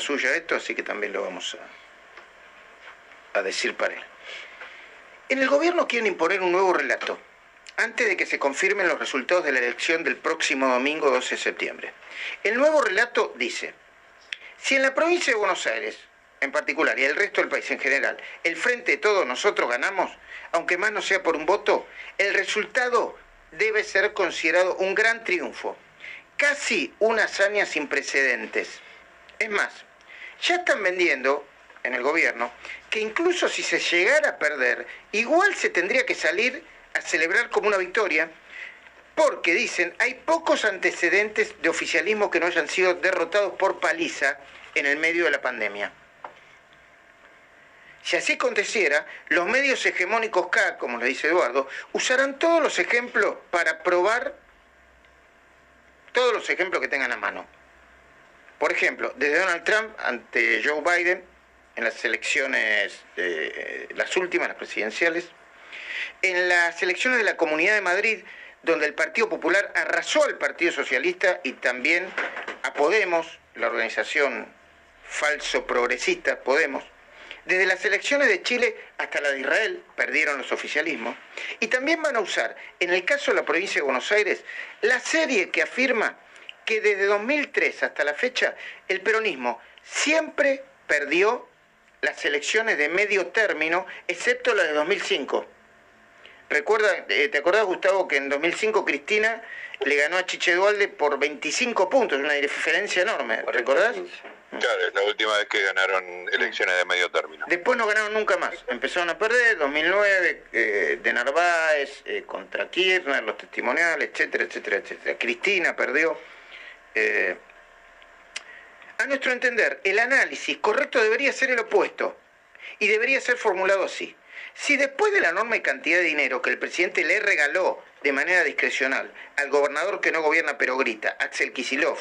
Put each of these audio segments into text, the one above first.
Suya esto, así que también lo vamos a, a decir para él. En el gobierno quieren imponer un nuevo relato antes de que se confirmen los resultados de la elección del próximo domingo 12 de septiembre. El nuevo relato dice, si en la provincia de Buenos Aires, en particular, y el resto del país en general, el frente de todos nosotros ganamos, aunque más no sea por un voto, el resultado debe ser considerado un gran triunfo casi una hazaña sin precedentes. Es más, ya están vendiendo en el gobierno que incluso si se llegara a perder, igual se tendría que salir a celebrar como una victoria, porque dicen hay pocos antecedentes de oficialismo que no hayan sido derrotados por paliza en el medio de la pandemia. Si así aconteciera, los medios hegemónicos K, como le dice Eduardo, usarán todos los ejemplos para probar todos los ejemplos que tengan a mano. Por ejemplo, desde Donald Trump ante Joe Biden en las elecciones, eh, las últimas, las presidenciales, en las elecciones de la Comunidad de Madrid, donde el Partido Popular arrasó al Partido Socialista y también a Podemos, la organización falso progresista Podemos, desde las elecciones de Chile hasta la de Israel, perdieron los oficialismos. Y también van a usar, en el caso de la provincia de Buenos Aires, la serie que afirma que desde 2003 hasta la fecha el peronismo siempre perdió las elecciones de medio término, excepto la de 2005. Recuerda, eh, ¿Te acordás, Gustavo, que en 2005 Cristina le ganó a Chiche Dualde por 25 puntos, una diferencia enorme? ¿Recordás? Claro, es la última vez que ganaron elecciones de medio término. Después no ganaron nunca más. Empezaron a perder, 2009, eh, de Narváez, eh, contra Kirchner, los testimoniales, etcétera, etcétera, etcétera. Cristina perdió. Eh, a nuestro entender, el análisis correcto debería ser el opuesto y debería ser formulado así. Si después de la enorme cantidad de dinero que el presidente le regaló de manera discrecional al gobernador que no gobierna pero grita, Axel Kisilov,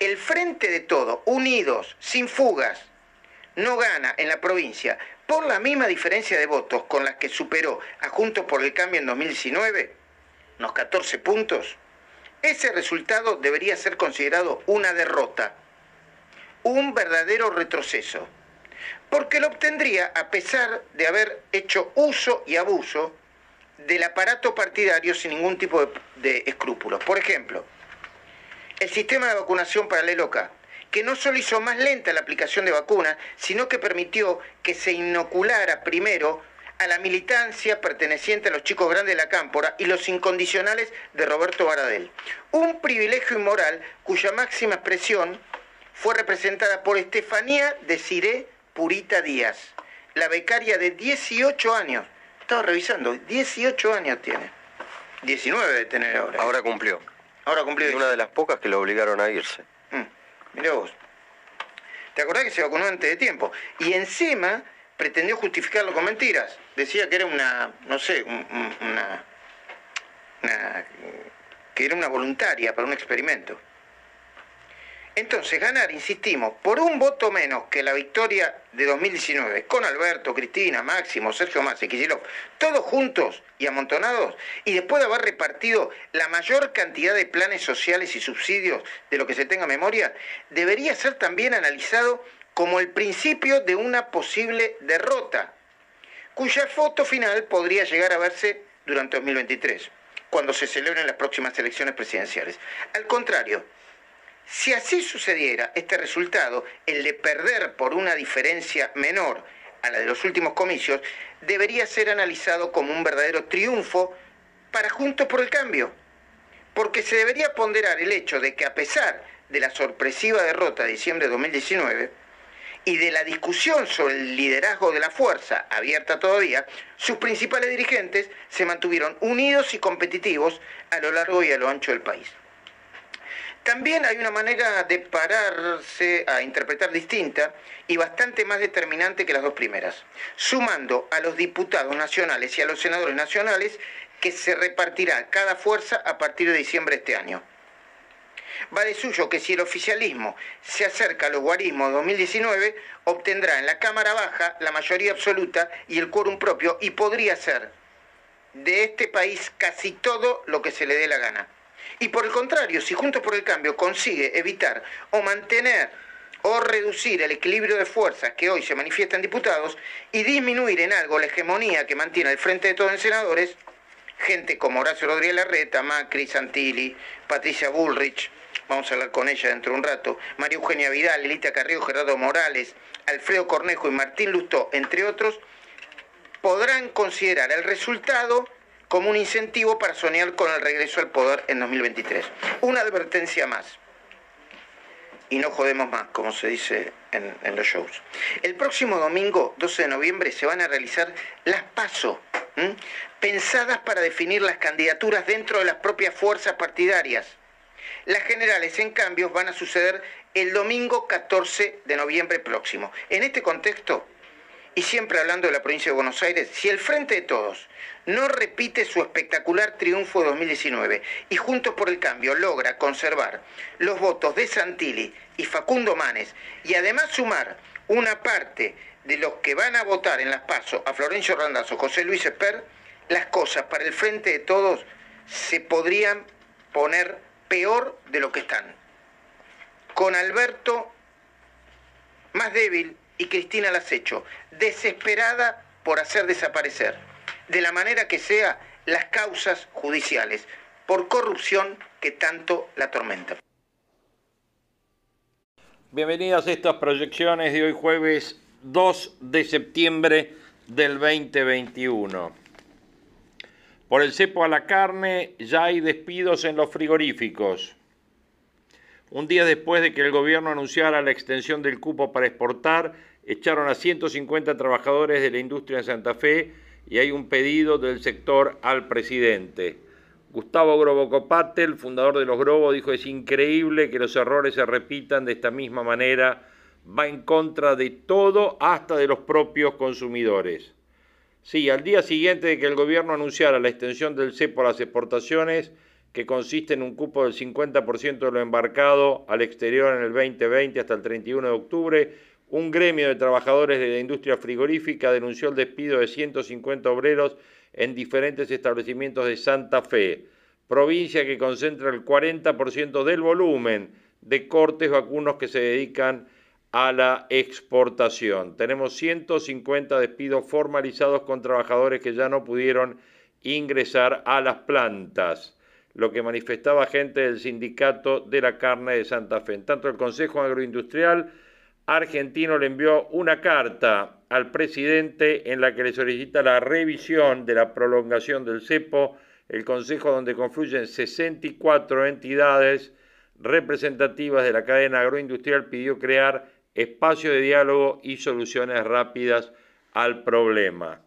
el frente de todo, unidos, sin fugas, no gana en la provincia por la misma diferencia de votos con las que superó a Juntos por el Cambio en 2019, unos 14 puntos, ese resultado debería ser considerado una derrota, un verdadero retroceso, porque lo obtendría a pesar de haber hecho uso y abuso del aparato partidario sin ningún tipo de, escrúpulos. Por ejemplo, el sistema de vacunación paralelo K, que no solo hizo más lenta la aplicación de vacunas, sino que permitió que se inoculara primero a la militancia perteneciente a los chicos grandes de la Cámpora y los incondicionales de Roberto Baradel. Un privilegio inmoral cuya máxima expresión fue representada por Estefanía de Ciré Purita Díaz, la becaria de 18 años. Estaba revisando, 18 años tiene. 19 de tener ahora. Ahora cumplió. Ahora cumplió. Y una de las pocas que lo obligaron a irse. Mm, mirá vos. ¿Te acordás que se vacunó antes de tiempo? Y encima pretendió justificarlo con mentiras. Decía que era una, no sé, una, que era una voluntaria para un experimento. Entonces, ganar, insistimos, por un voto menos que la victoria de 2019, con Alberto, Cristina, Máximo, Sergio Massa y Kicillof, todos juntos y amontonados, y después de haber repartido la mayor cantidad de planes sociales y subsidios de lo que se tenga memoria, debería ser también analizado como el principio de una posible derrota, cuya foto final podría llegar a verse durante 2023, cuando se celebren las próximas elecciones presidenciales. Al contrario, si así sucediera, este resultado, el de perder por una diferencia menor a la de los últimos comicios, debería ser analizado como un verdadero triunfo para Juntos por el Cambio, porque se debería ponderar el hecho de que a pesar de la sorpresiva derrota de diciembre de 2019, y de la discusión sobre el liderazgo de la fuerza, abierta todavía, sus principales dirigentes se mantuvieron unidos y competitivos a lo largo y a lo ancho del país. También hay una manera de pararse a interpretar distinta y bastante más determinante que las dos primeras, sumando a los diputados nacionales y a los senadores nacionales que se repartirá cada fuerza a partir de diciembre de este año. Va de suyo que si el oficialismo se acerca a los guarismos 2019, obtendrá en la Cámara Baja la mayoría absoluta y el quórum propio y podría ser de este país casi todo lo que se le dé la gana. Y por el contrario, si Juntos por el Cambio consigue evitar o mantener o reducir el equilibrio de fuerzas que hoy se manifiesta en diputados y disminuir en algo la hegemonía que mantiene el frente de todos en senadores, gente como Horacio Rodríguez Larreta, Macri, Santilli, Patricia Bullrich, vamos a hablar con ella dentro de un rato, María Eugenia Vidal, Elita Carrillo, Gerardo Morales, Alfredo Cornejo y Martín Lustó, entre otros, podrán considerar el resultado como un incentivo para soñar con el regreso al poder en 2023. Una advertencia más. Y no jodemos más, como se dice en, los shows. El próximo domingo, 12 de noviembre, se van a realizar las PASO, pensadas para definir las candidaturas dentro de las propias fuerzas partidarias. Las generales, en cambio, van a suceder el domingo 14 de noviembre próximo. En este contexto, y siempre hablando de la provincia de Buenos Aires, si el Frente de Todos no repite su espectacular triunfo de 2019 y Juntos por el Cambio logra conservar los votos de Santilli y Facundo Manes y además sumar una parte de los que van a votar en las PASO a Florencio Randazzo, José Luis Esper, las cosas para el Frente de Todos se podrían poner peor de lo que están. Con Alberto más débil y Cristina Lacecho, desesperada por hacer desaparecer, de la manera que sea, las causas judiciales por corrupción que tanto la atormentan. Bienvenidas a estas proyecciones de hoy jueves 2 de septiembre del 2021. Por el cepo a la carne ya hay despidos en los frigoríficos. Un día después de que el gobierno anunciara la extensión del cupo para exportar, echaron a 150 trabajadores de la industria en Santa Fe y hay un pedido del sector al presidente. Gustavo Grobocopatel, fundador de los Grobos, dijo es increíble que los errores se repitan de esta misma manera, va en contra de todo, hasta de los propios consumidores. Sí, al día siguiente de que el gobierno anunciara la extensión del cepo a las exportaciones, que consiste en un cupo del 50% de lo embarcado al exterior en el 2020 hasta el 31 de octubre, un gremio de trabajadores de la industria frigorífica denunció el despido de 150 obreros en diferentes establecimientos de Santa Fe, provincia que concentra el 40% del volumen de cortes vacunos que se dedican a la exportación. Tenemos 150 despidos formalizados con trabajadores que ya no pudieron ingresar a las plantas lo que manifestaba gente del Sindicato de la Carne de Santa Fe. En tanto, el Consejo Agroindustrial argentino le envió una carta al presidente en la que le solicita la revisión de la prolongación del cepo, el Consejo donde confluyen 64 entidades representativas de la cadena agroindustrial pidió crear espacio de diálogo y soluciones rápidas al problema.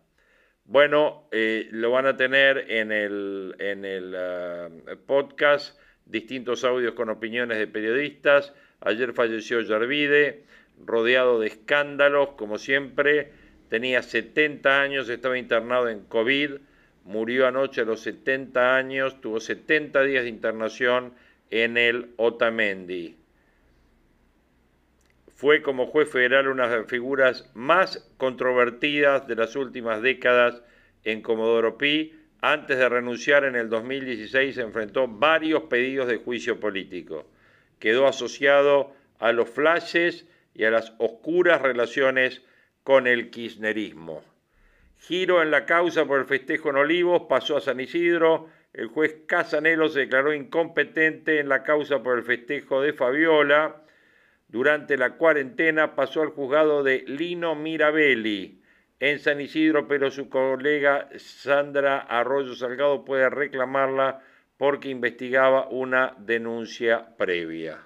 Bueno, eh, lo van a tener en el, en el ah, podcast, distintos audios con opiniones de periodistas. Ayer falleció Yervide, rodeado de escándalos, como siempre. Tenía 70 años, estaba internado en COVID, murió anoche a los 70 años, tuvo 70 días de internación en el Otamendi fue como juez federal una de las figuras más controvertidas de las últimas décadas en Comodoro Pi. Antes de renunciar en el 2016 enfrentó varios pedidos de juicio político. Quedó asociado a los flashes y a las oscuras relaciones con el kirchnerismo. Giro en la causa por el festejo en Olivos pasó a San Isidro. El juez Casanelo se declaró incompetente en la causa por el festejo de Fabiola durante la cuarentena pasó al juzgado de Lino Mirabelli en San Isidro, pero su colega Sandra Arroyo Salgado puede reclamarla porque investigaba una denuncia previa.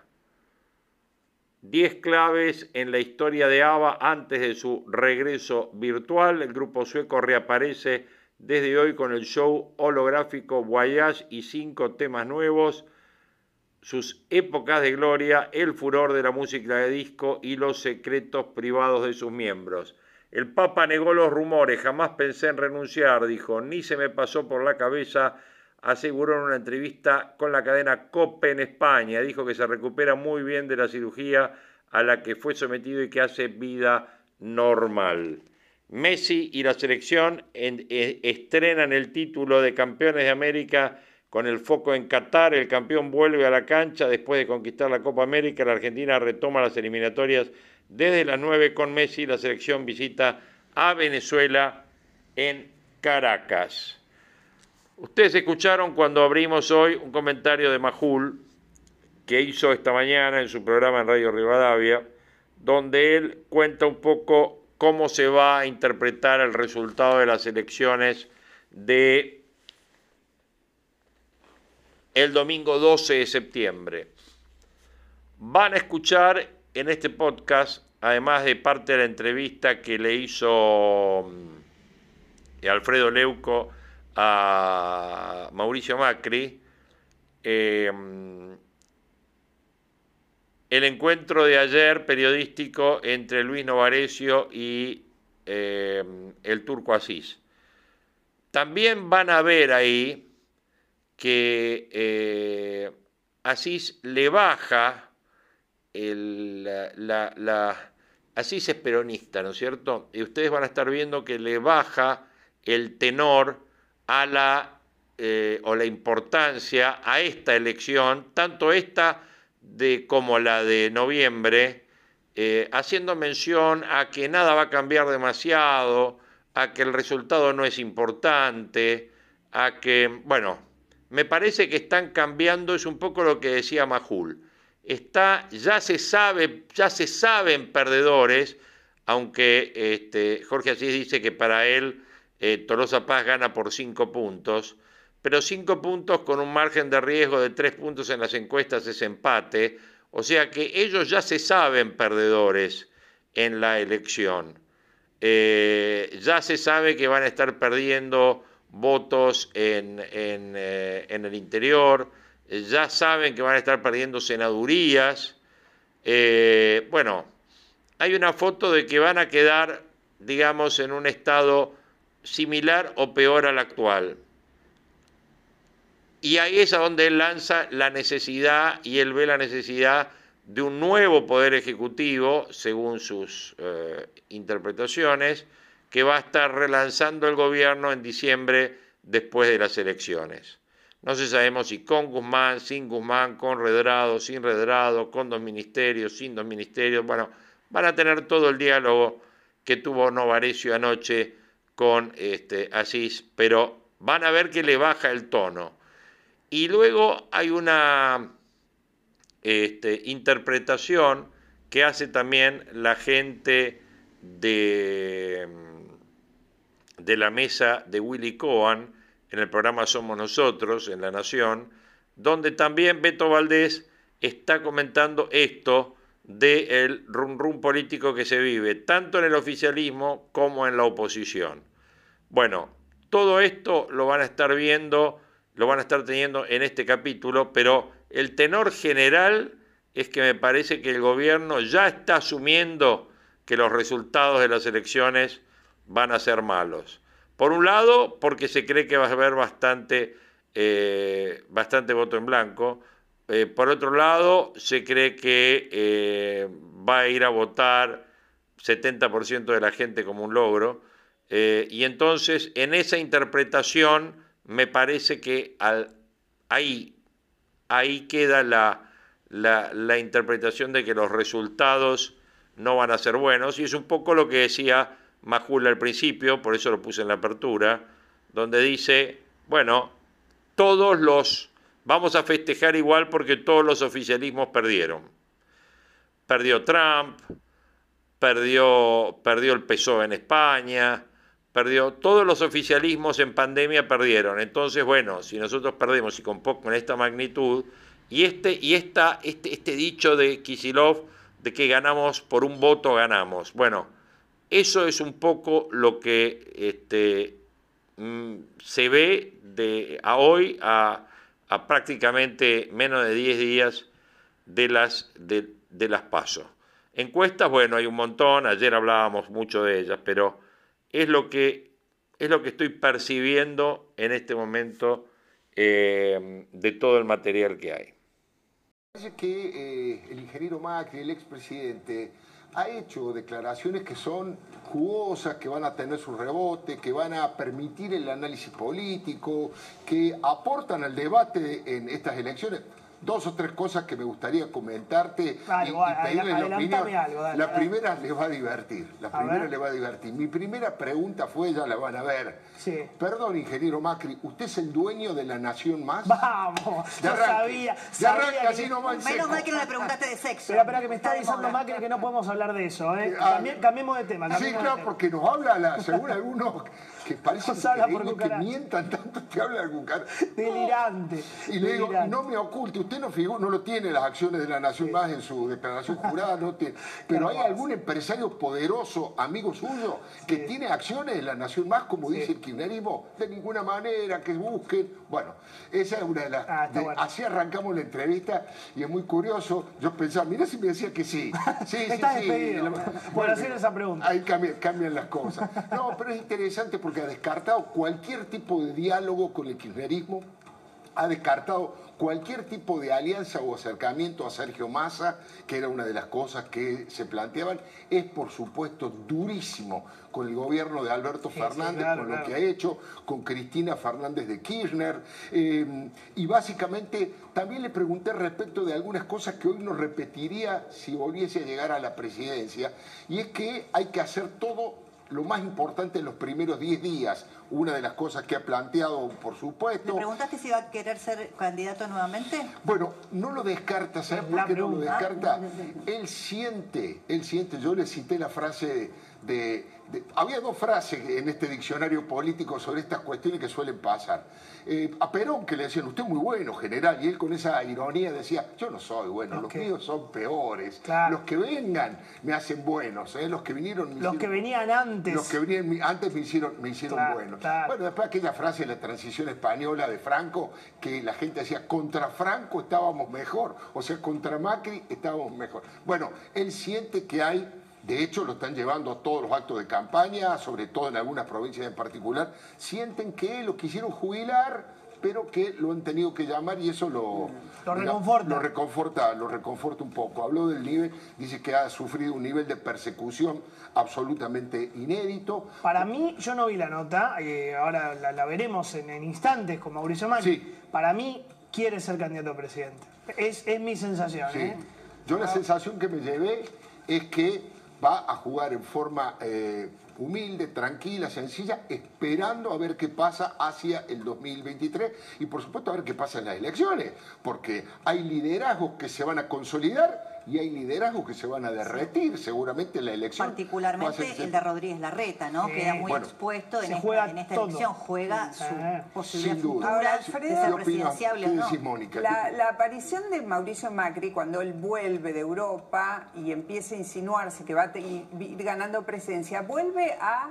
10 claves en la historia de ABBA antes de su regreso virtual. El grupo sueco reaparece desde hoy con el show holográfico Voyage y cinco temas nuevos, sus épocas de gloria, el furor de la música de disco y los secretos privados de sus miembros. El Papa negó los rumores, jamás pensé en renunciar, dijo, ni se me pasó por la cabeza, aseguró en una entrevista con la cadena COPE en España. Dijo que se recupera muy bien de la cirugía a la que fue sometido y que hace vida normal. Messi y la selección eh, estrenan el título de campeones de América con el foco en Qatar. El campeón vuelve a la cancha después de conquistar la Copa América. La Argentina retoma las eliminatorias desde las 9 con Messi. La selección visita a Venezuela en Caracas. Ustedes escucharon cuando abrimos hoy un comentario de Majul que hizo esta mañana en su programa en Radio Rivadavia, donde él cuenta un poco cómo se va a interpretar el resultado de las elecciones de el domingo 12 de septiembre. Van a escuchar en este podcast, además de parte de la entrevista que le hizo mm, Alfredo Leuco a Mauricio Macri, eh, mm, el encuentro de ayer periodístico entre Luis Novarecio y eh, el turco Asís. También van a ver ahí que eh, Asís le baja la, Asís es peronista, ¿no es cierto? Y ustedes van a estar viendo que le baja el tenor a la eh, o la importancia a esta elección, tanto esta de, como la de noviembre, eh, haciendo mención a que nada va a cambiar demasiado, a que el resultado no es importante, a que, bueno, me parece que están cambiando, es un poco lo que decía Majul. Está, ya se sabe, ya se saben perdedores, aunque este, Jorge Asís dice que para él eh, Tolosa Paz gana por cinco puntos, pero cinco puntos con un margen de riesgo de tres puntos en las encuestas es empate, o sea que ellos ya se saben perdedores en la elección. Eh, ya se sabe que van a estar perdiendo votos en, eh, el interior, ya saben que van a estar perdiendo senadurías. Eh, bueno, hay una foto de que van a quedar, digamos, en un estado similar o peor al actual. Y ahí es a donde él lanza la necesidad y él ve la necesidad de un nuevo poder ejecutivo, según sus eh, interpretaciones, que va a estar relanzando el gobierno en diciembre después de las elecciones. No se sabemos si con Guzmán, sin Guzmán, con Redrado, sin Redrado, con dos ministerios, sin dos ministerios. Bueno, van a tener todo el diálogo que tuvo Novarecio anoche con este, Asís, pero van a ver que le baja el tono. Y luego hay una este, interpretación que hace también la gente de, de la mesa de Willy Cohen en el programa Somos Nosotros, en La Nación, donde también Beto Valdés está comentando esto del rum rum político que se vive, tanto en el oficialismo como en la oposición. Bueno, todo esto lo van a estar viendo lo van a estar teniendo en este capítulo, pero el tenor general es que me parece que el gobierno ya está asumiendo que los resultados de las elecciones van a ser malos. Por un lado, porque se cree que va a haber bastante, eh, bastante voto en blanco. Eh, por otro lado, se cree que eh, va a ir a votar 70% de la gente como un logro. y entonces, en esa interpretación, me parece que ahí, ahí queda la, la, interpretación de que los resultados no van a ser buenos, y es un poco lo que decía Majul al principio, por eso lo puse en la apertura, donde dice, bueno, todos los, vamos a festejar igual porque todos los oficialismos perdieron. Perdió Trump, perdió, perdió el PSOE en España, perdió, todos los oficialismos en pandemia perdieron. Entonces, bueno, si nosotros perdemos y con, con esta magnitud, y este, y esta, este, este dicho de Kisilov de que ganamos por un voto, ganamos. Bueno, eso es un poco lo que este, mm, se ve de a hoy a, prácticamente menos de 10 días de las, de, las pasos. Encuestas, bueno, hay un montón, ayer hablábamos mucho de ellas, pero es lo que, es lo que estoy percibiendo en este momento eh, de todo el material que hay. Parece que eh, el ingeniero Macri, el expresidente, ha hecho declaraciones que son jugosas, que van a tener su rebote, que van a permitir el análisis político, que aportan al debate en estas elecciones dos o tres cosas que me gustaría comentarte y, pedirle la opinión. la primera le va a divertir, la primera le va a divertir. Mi primera pregunta fue, ya la van a ver. Sí. Perdón, ingeniero Macri, ¿usted es el dueño de la Nación Más? Vamos, ya sabía. Ya arranca así nomás Menos mal que no le preguntaste de sexo. Pero espera que me está diciendo Macri que no podemos hablar de eso, ¿eh? Ah, cambiemos de tema. sí, claro, porque nos habla, según algunos que parece que mientan tanto, te habla algún cara. Delirante. Y le digo, no me oculte, usted no figura, no lo tiene las acciones de la Nación Más en su declaración jurada, no tiene. Pero hay algún empresario poderoso, amigo suyo, que tiene acciones en la Nación Más, como dice el kirchnerismo, de ninguna manera, que busquen. Bueno, esa es una de las. Ah, así arrancamos la entrevista y es muy curioso. Yo pensaba, mira si me decía que sí. Sí, sí, sí. Por hacer esa pregunta. Ahí cambian, cambian las cosas. No, pero es interesante porque ha descartado cualquier tipo de diálogo con el kirchnerismo, ha descartado cualquier tipo de alianza o acercamiento a Sergio Massa, que era una de las cosas que se planteaban, es por supuesto durísimo con el gobierno de Alberto Fernández, con lo que ha hecho, con Cristina Fernández de Kirchner, eh, y básicamente también le pregunté respecto de algunas cosas que hoy no repetiría si volviese a llegar a la presidencia, y es que hay que hacer todo lo más importante en los primeros 10 días. Una de las cosas que ha planteado, por supuesto. ¿Le preguntaste si va a querer ser candidato nuevamente? Bueno, no lo descarta, ¿sabes por qué no lo descarta? Él siente, él siente, yo le cité la frase de había dos frases en este diccionario político sobre estas cuestiones que suelen pasar. Eh, a Perón que le decían, usted es muy bueno, general, y él con esa ironía decía, yo no soy bueno, los míos son peores. Los que vengan me hacen buenos, ¿eh? los que vinieron... los que venían antes. Los que venían antes me hicieron, me hicieron buenos. Bueno, después aquella frase de la transición española de Franco, que la gente decía, contra Franco estábamos mejor, o sea, contra Macri estábamos mejor. Bueno, él siente que hay de hecho, lo están llevando a todos los actos de campaña, sobre todo en algunas provincias en particular. Sienten que lo quisieron jubilar, pero que lo han tenido que llamar y eso lo, lo reconforta. Lo reconforta, lo reconforta un poco. Habló del nivel, dice que ha sufrido un nivel de persecución absolutamente inédito. Para mí, yo no vi la nota, eh, ahora la, veremos en, instantes con Mauricio Macri. Sí. Para mí, quiere ser candidato a presidente. Es, mi sensación. ¿eh? Yo la ah. sensación que me llevé es que va a jugar en forma eh, humilde, tranquila, sencilla, esperando a ver qué pasa hacia el 2023 y por supuesto a ver qué pasa en las elecciones, porque hay liderazgos que se van a consolidar y hay liderazgos que se van a derretir seguramente en la elección. Particularmente el de Rodríguez Larreta, ¿no? Queda muy expuesto en esta, elección, juega su posibilidad futura de ser presidenciable La, la aparición de Mauricio Macri cuando él vuelve de Europa y empieza a insinuarse que va a ir ganando presencia, vuelve a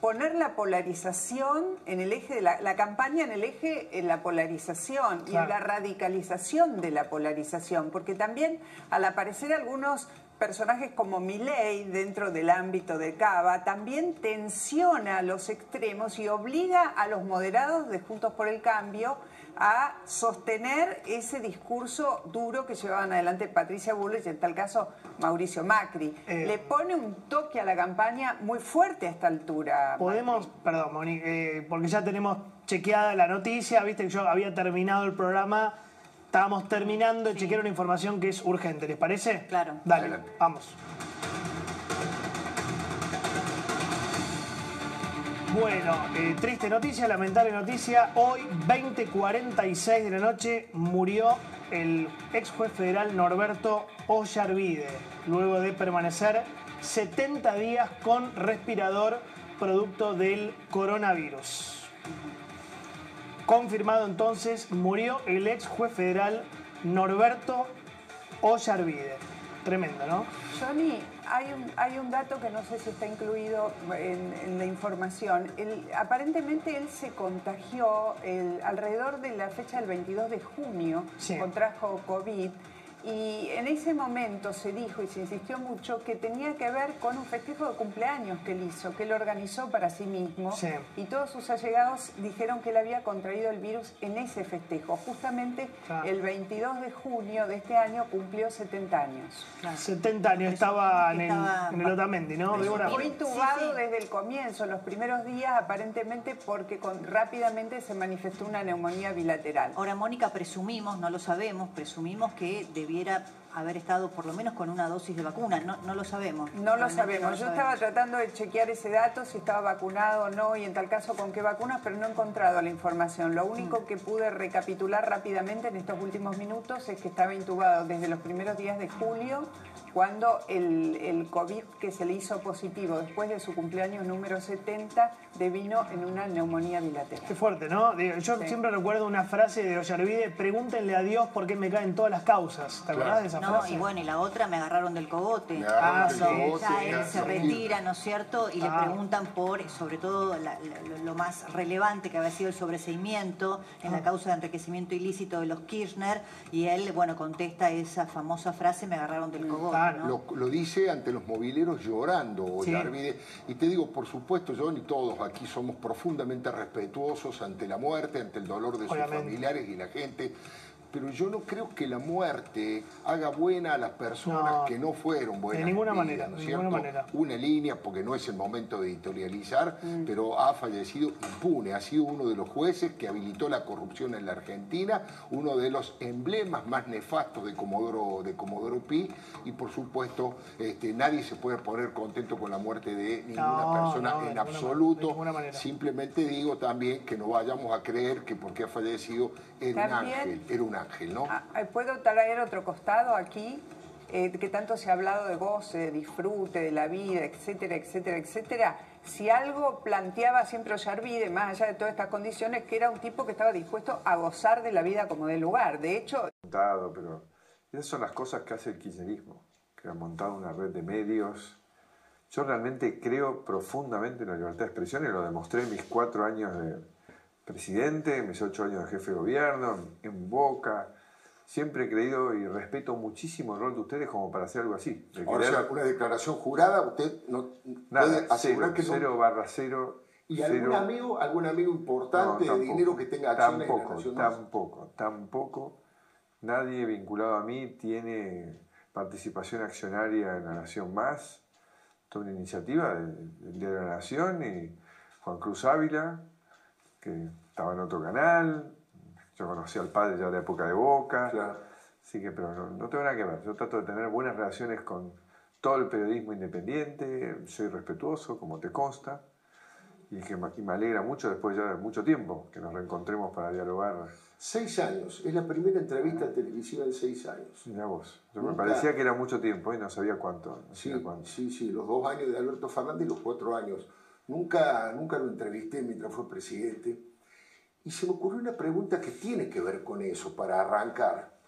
poner la polarización en el eje de la, campaña en el eje en la polarización y en la radicalización de la polarización, porque también al aparecer algunos personajes como Milei dentro del ámbito de Cava también tensiona los extremos y obliga a los moderados de Juntos por el Cambio a sostener ese discurso duro que llevaban adelante Patricia Bullrich y en tal caso Mauricio Macri. Eh, Le pone un toque a la campaña muy fuerte a esta altura. Podemos, perdón, Moni, eh, porque ya tenemos chequeada la noticia, viste que yo había terminado el programa, estábamos terminando de chequear una información que es urgente, ¿les parece? Claro. Dale, vamos. Bueno, eh, triste noticia, lamentable noticia. Hoy, 20.46 de la noche, murió el ex juez federal Norberto Ollarvide, luego de permanecer 70 días con respirador producto del coronavirus. Confirmado entonces, murió el ex juez federal Norberto Ollarvide. tremendo, ¿no? Johnny, hay un, hay un dato que no sé si está incluido en, la información. aparentemente él se contagió alrededor de la fecha del 22 de junio, contrajo COVID y en ese momento se dijo y se insistió mucho que tenía que ver con un festejo de cumpleaños que él hizo, que él organizó para sí mismo. Y todos sus allegados dijeron que él había contraído el virus en ese festejo. Justamente el 22 de junio de este año cumplió 70 años. 70 años, estaba, en, el, Otamendi, ¿no? Fue intubado desde el comienzo, los primeros días, aparentemente porque rápidamente se manifestó una neumonía bilateral. Ahora, Mónica, presumimos, no lo sabemos, presumimos que it up haber estado por lo menos con una dosis de vacuna. No, no lo sabemos. No lo sabemos. Yo estaba tratando de chequear ese dato, si estaba vacunado o no, y en tal caso con qué vacunas, pero no he encontrado la información. Lo único mm. que pude recapitular rápidamente en estos últimos minutos es que estaba intubado desde los primeros días de julio cuando el, el, COVID que se le hizo positivo después de su cumpleaños número 70 devino en una neumonía bilateral. Qué fuerte, ¿no? Yo siempre recuerdo una frase de Ollarvide, pregúntenle a Dios por qué me caen todas las causas. ¿Te acordás de esa no, y bueno, y la otra me agarraron del cogote. Ah, ya él se retira, ¿no es cierto? Y le ah. preguntan por, sobre todo, lo más relevante que había sido el sobreseimiento en la ah. causa de enriquecimiento ilícito de los Kirchner, y él, bueno, contesta esa famosa frase, me agarraron del cogote lo, dice ante los mobileros llorando, Y te digo, por supuesto, yo y todos aquí somos profundamente respetuosos ante la muerte, ante el dolor de sus familiares y la gente pero yo no creo que la muerte haga buena a las personas que no fueron buenas. De ninguna manera, ninguna manera. Una línea, porque no es el momento de editorializar, mm. pero ha fallecido impune. Ha sido uno de los jueces que habilitó la corrupción en la Argentina, uno de los emblemas más nefastos de Comodoro, de Comodoro Pi, y por supuesto este, nadie se puede poner contento con la muerte de ninguna persona en absoluto. Simplemente digo también que no vayamos a creer que porque ha fallecido era un ángel, era un ángel, ¿no? Ah, ¿Puedo traer otro costado aquí? Eh, que tanto se ha hablado de goce, de disfrute, de la vida, etcétera, etcétera, etcétera. Si algo planteaba siempre Ollarvide, más allá de todas estas condiciones, que era un tipo que estaba dispuesto a gozar de la vida como de lugar. De hecho... Pero esas son las cosas que hace el kirchnerismo, que ha montado una red de medios. Yo realmente creo profundamente en la libertad de expresión y lo demostré en mis cuatro años de presidente, mis ocho años de jefe de gobierno, en Boca. Siempre he creído y respeto muchísimo el rol de ustedes como para hacer algo así. una declaración jurada, usted no puede asegurar que no... Cero barra cero. ¿Y algún amigo, algún amigo importante de dinero que tenga acciones tampoco, en la Tampoco, tampoco. Nadie vinculado a mí tiene participación accionaria en la Nación Más. Toda una iniciativa del de la Nación y Juan Cruz Ávila, que estaba en otro canal, yo conocí al padre ya de la época de Boca, así que, pero no, tengo nada que ver, yo trato de tener buenas relaciones con todo el periodismo independiente, soy respetuoso, como te consta, y, que, me alegra mucho después ya de mucho tiempo que nos reencontremos para dialogar. Seis años, es la primera entrevista televisiva en seis años. Mira vos, me parecía que era mucho tiempo y no sabía cuánto. sí, sí, sí, los dos años de Alberto Fernández y los cuatro años Nunca, nunca lo entrevisté mientras fue presidente. Y se me ocurrió una pregunta que tiene que ver con eso, para arrancar.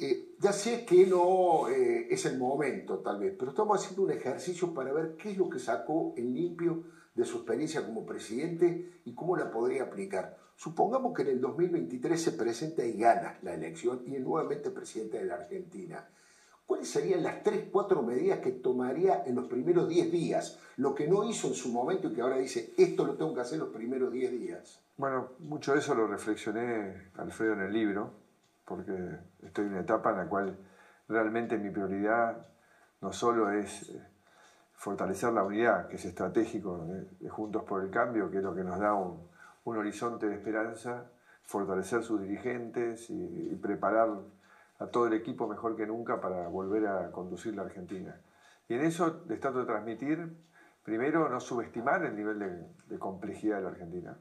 Eh, ya sé que no eh, es el momento, tal vez, pero estamos haciendo un ejercicio para ver qué es lo que sacó en limpio de su experiencia como presidente y cómo la podría aplicar. Supongamos que en el 2023 se presenta y gana la elección y es nuevamente presidente de la Argentina. ¿Cuáles serían las tres, cuatro medidas que tomaría en los primeros 10 días? Lo que no hizo en su momento y que ahora dice, esto lo tengo que hacer los primeros 10 días. Bueno, mucho de eso lo reflexioné, Alfredo, en el libro, porque estoy en una etapa en la cual realmente mi prioridad no solo es eh, fortalecer la unidad, que es estratégico de Juntos por el Cambio, que es lo que nos da un, horizonte de esperanza, fortalecer sus dirigentes y preparar a todo el equipo mejor que nunca para volver a conducir la Argentina. Y en eso les trato de transmitir, primero, no subestimar el nivel de, complejidad de la Argentina.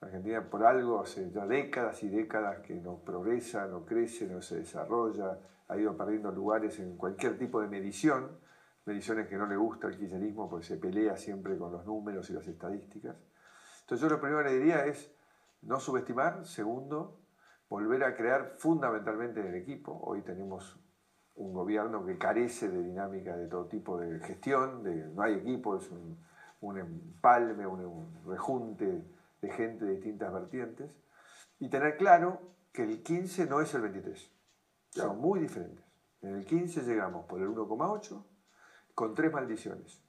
La Argentina por algo hace ya décadas y décadas que no progresa, no crece, no se desarrolla, ha ido perdiendo lugares en cualquier tipo de medición, mediciones que no le gusta al kirchnerismo porque se pelea siempre con los números y las estadísticas. Entonces yo lo primero le diría es no subestimar, segundo, volver a crear fundamentalmente en el equipo. Hoy tenemos un gobierno que carece de dinámica de todo tipo de gestión, de, no hay equipo, es un, empalme, un, rejunte de gente de distintas vertientes, y tener claro que el 15 no es el 23, son muy diferentes. En el 15 llegamos por el 1,8 con tres maldiciones.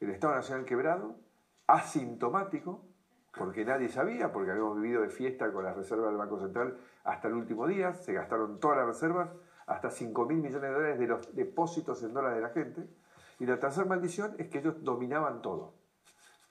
El Estado Nacional quebrado, asintomático, porque nadie sabía, porque habíamos vivido de fiesta con las reservas del Banco Central hasta el último día, se gastaron todas las reservas, hasta 5 mil millones de dólares de los depósitos en dólares de la gente. Y la tercera maldición es que ellos dominaban todo.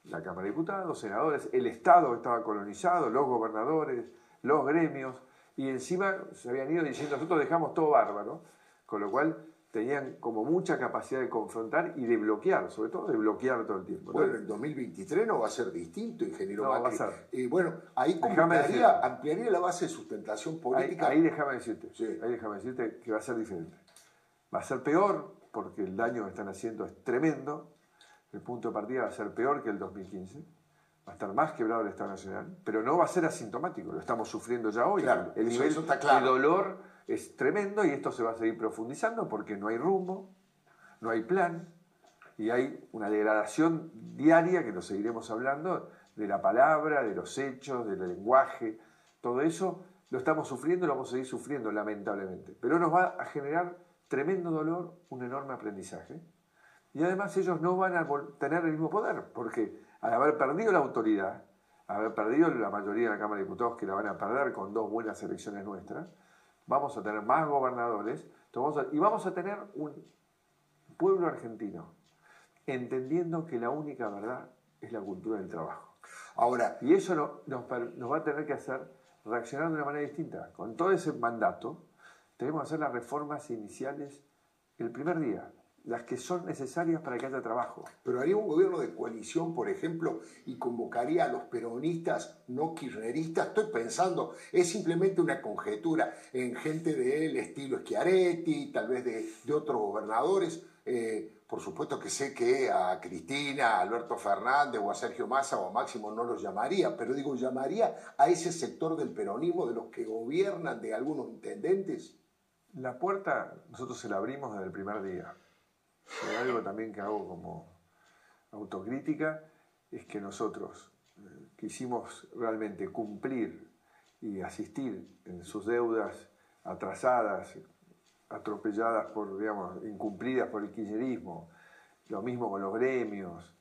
La Cámara de Diputados, senadores, el Estado estaba colonizado, los gobernadores, los gremios, y encima se habían ido diciendo nosotros dejamos todo bárbaro, con lo cual tenían como mucha capacidad de confrontar y de bloquear, sobre todo de bloquear todo el tiempo. Bueno, el 2023 no va a ser distinto, ingeniero no, Va a ser. Y bueno, ahí ampliaría, ampliaría la base de sustentación política. Ahí, déjame decirte, ahí déjame decirte que va a ser diferente. Va a ser peor porque el daño que están haciendo es tremendo. El punto de partida va a ser peor que el 2015. Va a estar más quebrado el Estado Nacional, pero no va a ser asintomático. Lo estamos sufriendo ya hoy. Claro, el nivel de dolor es tremendo y esto se va a seguir profundizando porque no hay rumbo, no hay plan y hay una degradación diaria que lo seguiremos hablando de la palabra, de los hechos, del lenguaje, todo eso lo estamos sufriendo y lo vamos a seguir sufriendo lamentablemente. Pero nos va a generar tremendo dolor, un enorme aprendizaje. Y además ellos no van a tener el mismo poder, porque al haber perdido la autoridad, haber perdido la mayoría de la Cámara de Diputados que la van a perder con dos buenas elecciones nuestras, vamos a tener más gobernadores y vamos a tener un pueblo argentino entendiendo que la única verdad es la cultura del trabajo. Ahora, y eso nos, va a tener que hacer reaccionar de una manera distinta. Con todo ese mandato, tenemos que hacer las reformas iniciales el primer día las que son necesarias para que haya trabajo. Pero haría un gobierno de coalición, por ejemplo, y convocaría a los peronistas no kirchneristas. Estoy pensando, es simplemente una conjetura en gente del estilo Schiaretti, tal vez de, otros gobernadores. Eh, por supuesto que sé que a Cristina, a Alberto Fernández o a Sergio Massa o a Máximo no los llamaría, pero digo, llamaría a ese sector del peronismo, de los que gobiernan, de algunos intendentes. La puerta nosotros se la abrimos desde el primer día algo también que hago como autocrítica es que nosotros eh, quisimos realmente cumplir y asistir en sus deudas atrasadas, atropelladas por, digamos, incumplidas por el kirchnerismo, lo mismo con los gremios.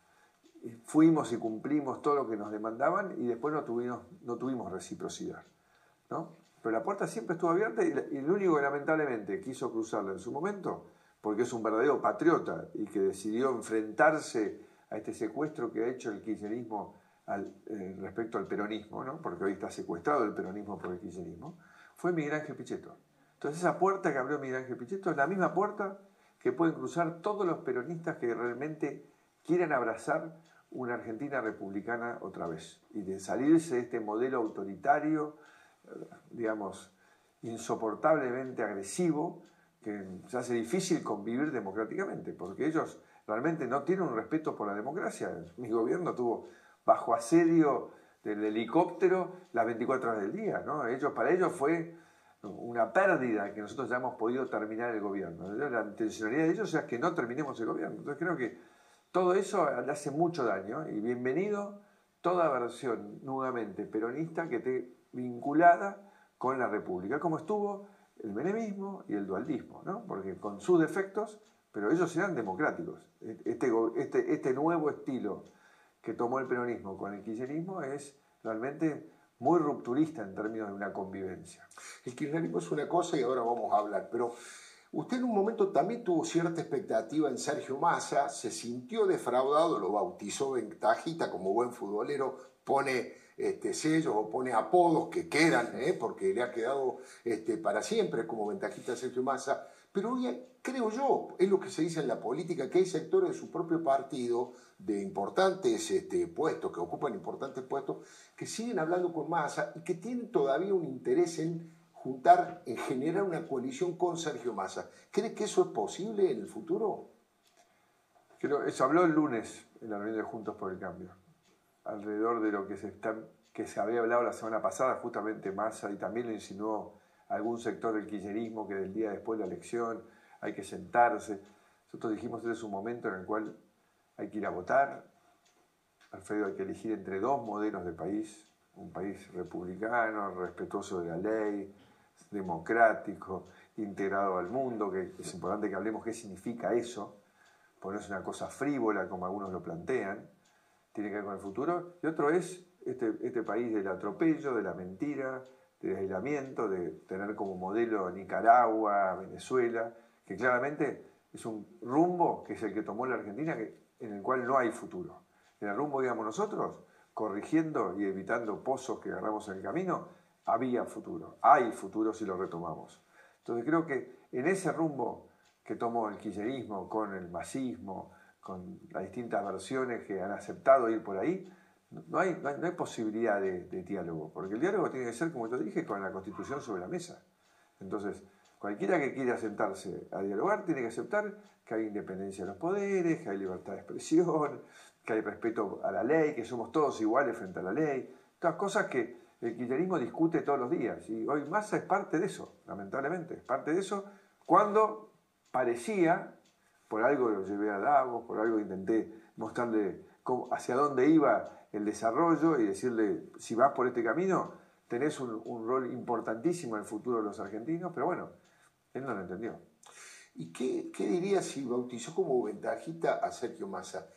Fuimos y cumplimos todo lo que nos demandaban y después no tuvimos, no tuvimos reciprocidad. ¿no? Pero la puerta siempre estuvo abierta y, el único que lamentablemente quiso cruzarla en su momento porque es un verdadero patriota y que decidió enfrentarse a este secuestro que ha hecho el kirchnerismo eh, respecto al peronismo, ¿no? porque hoy está secuestrado el peronismo por el kirchnerismo, fue Miguel Ángel Pichetto. Entonces esa puerta que abrió Miguel Ángel Pichetto es la misma puerta que pueden cruzar todos los peronistas que realmente quieran abrazar una Argentina republicana otra vez y de salirse de este modelo autoritario, eh, digamos, insoportablemente agresivo, que se hace difícil convivir democráticamente, porque ellos realmente no tienen un respeto por la democracia. Mi gobierno tuvo bajo asedio del helicóptero las 24 horas del día. ¿no? Ellos, para ellos fue una pérdida que nosotros ya hemos podido terminar el gobierno. La intencionalidad de ellos es que no terminemos el gobierno. Entonces creo que todo eso le hace mucho daño y bienvenido toda versión nuevamente peronista que esté vinculada con la República, como estuvo el menemismo y el dualdismo, ¿no? porque con sus defectos, pero ellos eran democráticos. Este, este, este nuevo estilo que tomó el peronismo con el kirchnerismo es realmente muy rupturista en términos de una convivencia. El kirchnerismo es una cosa y ahora vamos a hablar, pero usted en un momento también tuvo cierta expectativa en Sergio Massa, se sintió defraudado, lo bautizó Ventajita como buen futbolero, pone este, sellos o pone apodos que quedan, ¿eh? porque le ha quedado este, para siempre como ventajita Sergio Massa. Pero hoy creo yo, es lo que se dice en la política, que hay sectores de su propio partido, de importantes este, puestos, que ocupan importantes puestos, que siguen hablando con Massa y que tienen todavía un interés en juntar, en generar una coalición con Sergio Massa. ¿Cree que eso es posible en el futuro? Creo, eso habló el lunes en la reunión de Juntos por el Cambio alrededor de lo que se, que se había hablado la semana pasada, justamente Massa, y también lo insinuó algún sector del kirchnerismo que del día después de la elección hay que sentarse. Nosotros dijimos este es un momento en el cual hay que ir a votar. Alfredo, hay que elegir entre dos modelos de país, un país republicano, respetuoso de la ley, democrático, integrado al mundo, que es importante que hablemos qué significa eso, porque no es una cosa frívola como algunos lo plantean, tiene que ver con el futuro, y otro es este, este país del atropello, de la mentira, del aislamiento, de tener como modelo Nicaragua, Venezuela, que claramente es un rumbo que es el que tomó la Argentina, en el cual no hay futuro. En el rumbo, digamos nosotros, corrigiendo y evitando pozos que agarramos en el camino, había futuro, hay futuro si lo retomamos. Entonces creo que en ese rumbo que tomó el kirchnerismo con el masismo, con las distintas versiones que han aceptado ir por ahí, no hay, no hay, posibilidad de, diálogo, porque el diálogo tiene que ser, como te dije, con la constitución sobre la mesa. Entonces, cualquiera que quiera sentarse a dialogar tiene que aceptar que hay independencia de los poderes, que hay libertad de expresión, que hay respeto a la ley, que somos todos iguales frente a la ley, todas cosas que el kirchnerismo discute todos los días. Y hoy Massa es parte de eso, lamentablemente, es parte de eso cuando parecía, por algo lo llevé a Davos, por algo intenté mostrarle hacia dónde iba el desarrollo y decirle, si vas por este camino, tenés un, rol importantísimo en el futuro de los argentinos, pero bueno, él no lo entendió. ¿Y qué, qué si bautizó como ventajita a Sergio Massa?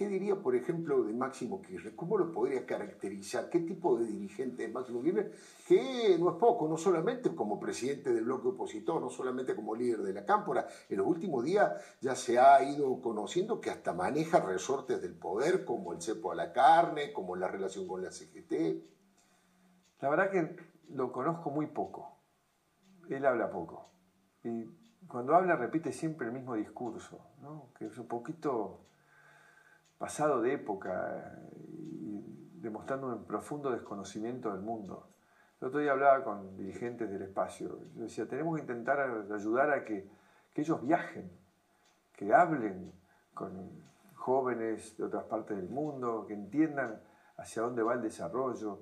¿Qué diría, por ejemplo, de Máximo Kirchner? ¿Cómo lo podría caracterizar? ¿Qué tipo de dirigente es Máximo Kirchner? Que no es poco, no solamente como presidente del bloque opositor, no solamente como líder de la cámpora. En los últimos días ya se ha ido conociendo que hasta maneja resortes del poder, como el cepo a la carne, como la relación con la CGT. La verdad que lo conozco muy poco. Él habla poco. Y cuando habla repite siempre el mismo discurso, ¿no? que es un poquito pasado de época y demostrando un profundo desconocimiento del mundo. El otro día hablaba con dirigentes del espacio. Yo decía, tenemos que intentar ayudar a que, ellos viajen, que hablen con jóvenes de otras partes del mundo, que entiendan hacia dónde va el desarrollo.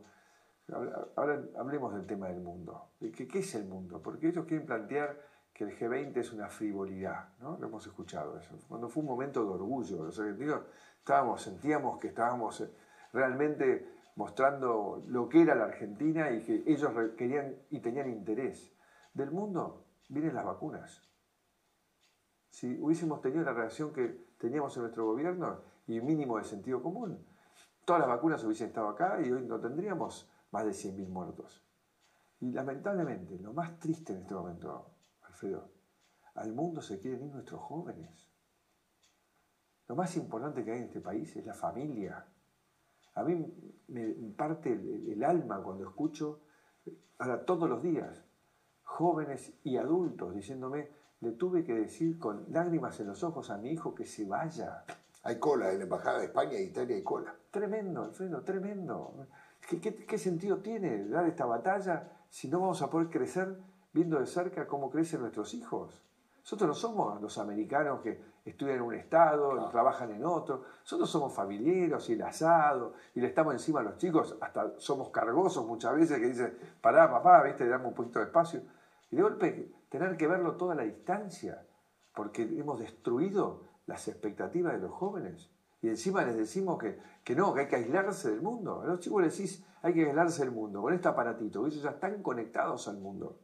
Ahora hablemos del tema del mundo. ¿Qué, ¿Qué es el mundo? Porque ellos quieren plantear que el G20 es una frivolidad, ¿no? Lo hemos escuchado eso. Cuando fue un momento de orgullo, los argentinos estábamos, sentíamos que estábamos eh, realmente mostrando lo que era la Argentina y que ellos querían y tenían interés. Del mundo vienen las vacunas. Si hubiésemos tenido la reacción que teníamos en nuestro gobierno y mínimo de sentido común, todas las vacunas hubiesen estado acá y hoy no tendríamos más de 100.000 muertos. Y lamentablemente, lo más triste en este momento, al mundo se quieren ir nuestros jóvenes. Lo más importante que hay en este país es la familia. A mí me parte el, alma cuando escucho, ahora todos los días, jóvenes y adultos diciéndome, le tuve que decir con lágrimas en los ojos a mi hijo que se vaya. Hay cola en la Embajada de España e Italia, hay cola. Tremendo, Alfredo, tremendo. qué sentido tiene dar esta batalla si no vamos a poder crecer viendo de cerca cómo crecen nuestros hijos. Nosotros no somos los americanos que estudian en un estado, y trabajan en otro. Nosotros somos familiares y el asado, y le estamos encima a los chicos, hasta somos cargosos muchas veces que dicen, pará papá, viste, dame un poquito de espacio. Y de golpe tener que verlo toda la distancia, porque hemos destruido las expectativas de los jóvenes. Y encima les decimos que, que no, que hay que aislarse del mundo. A los chicos les decís, hay que aislarse del mundo, con este aparatito, ellos ya están conectados al mundo.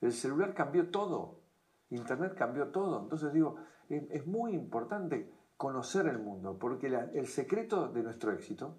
El celular cambió todo, Internet cambió todo. Entonces digo, es, muy importante conocer el mundo, porque el secreto de nuestro éxito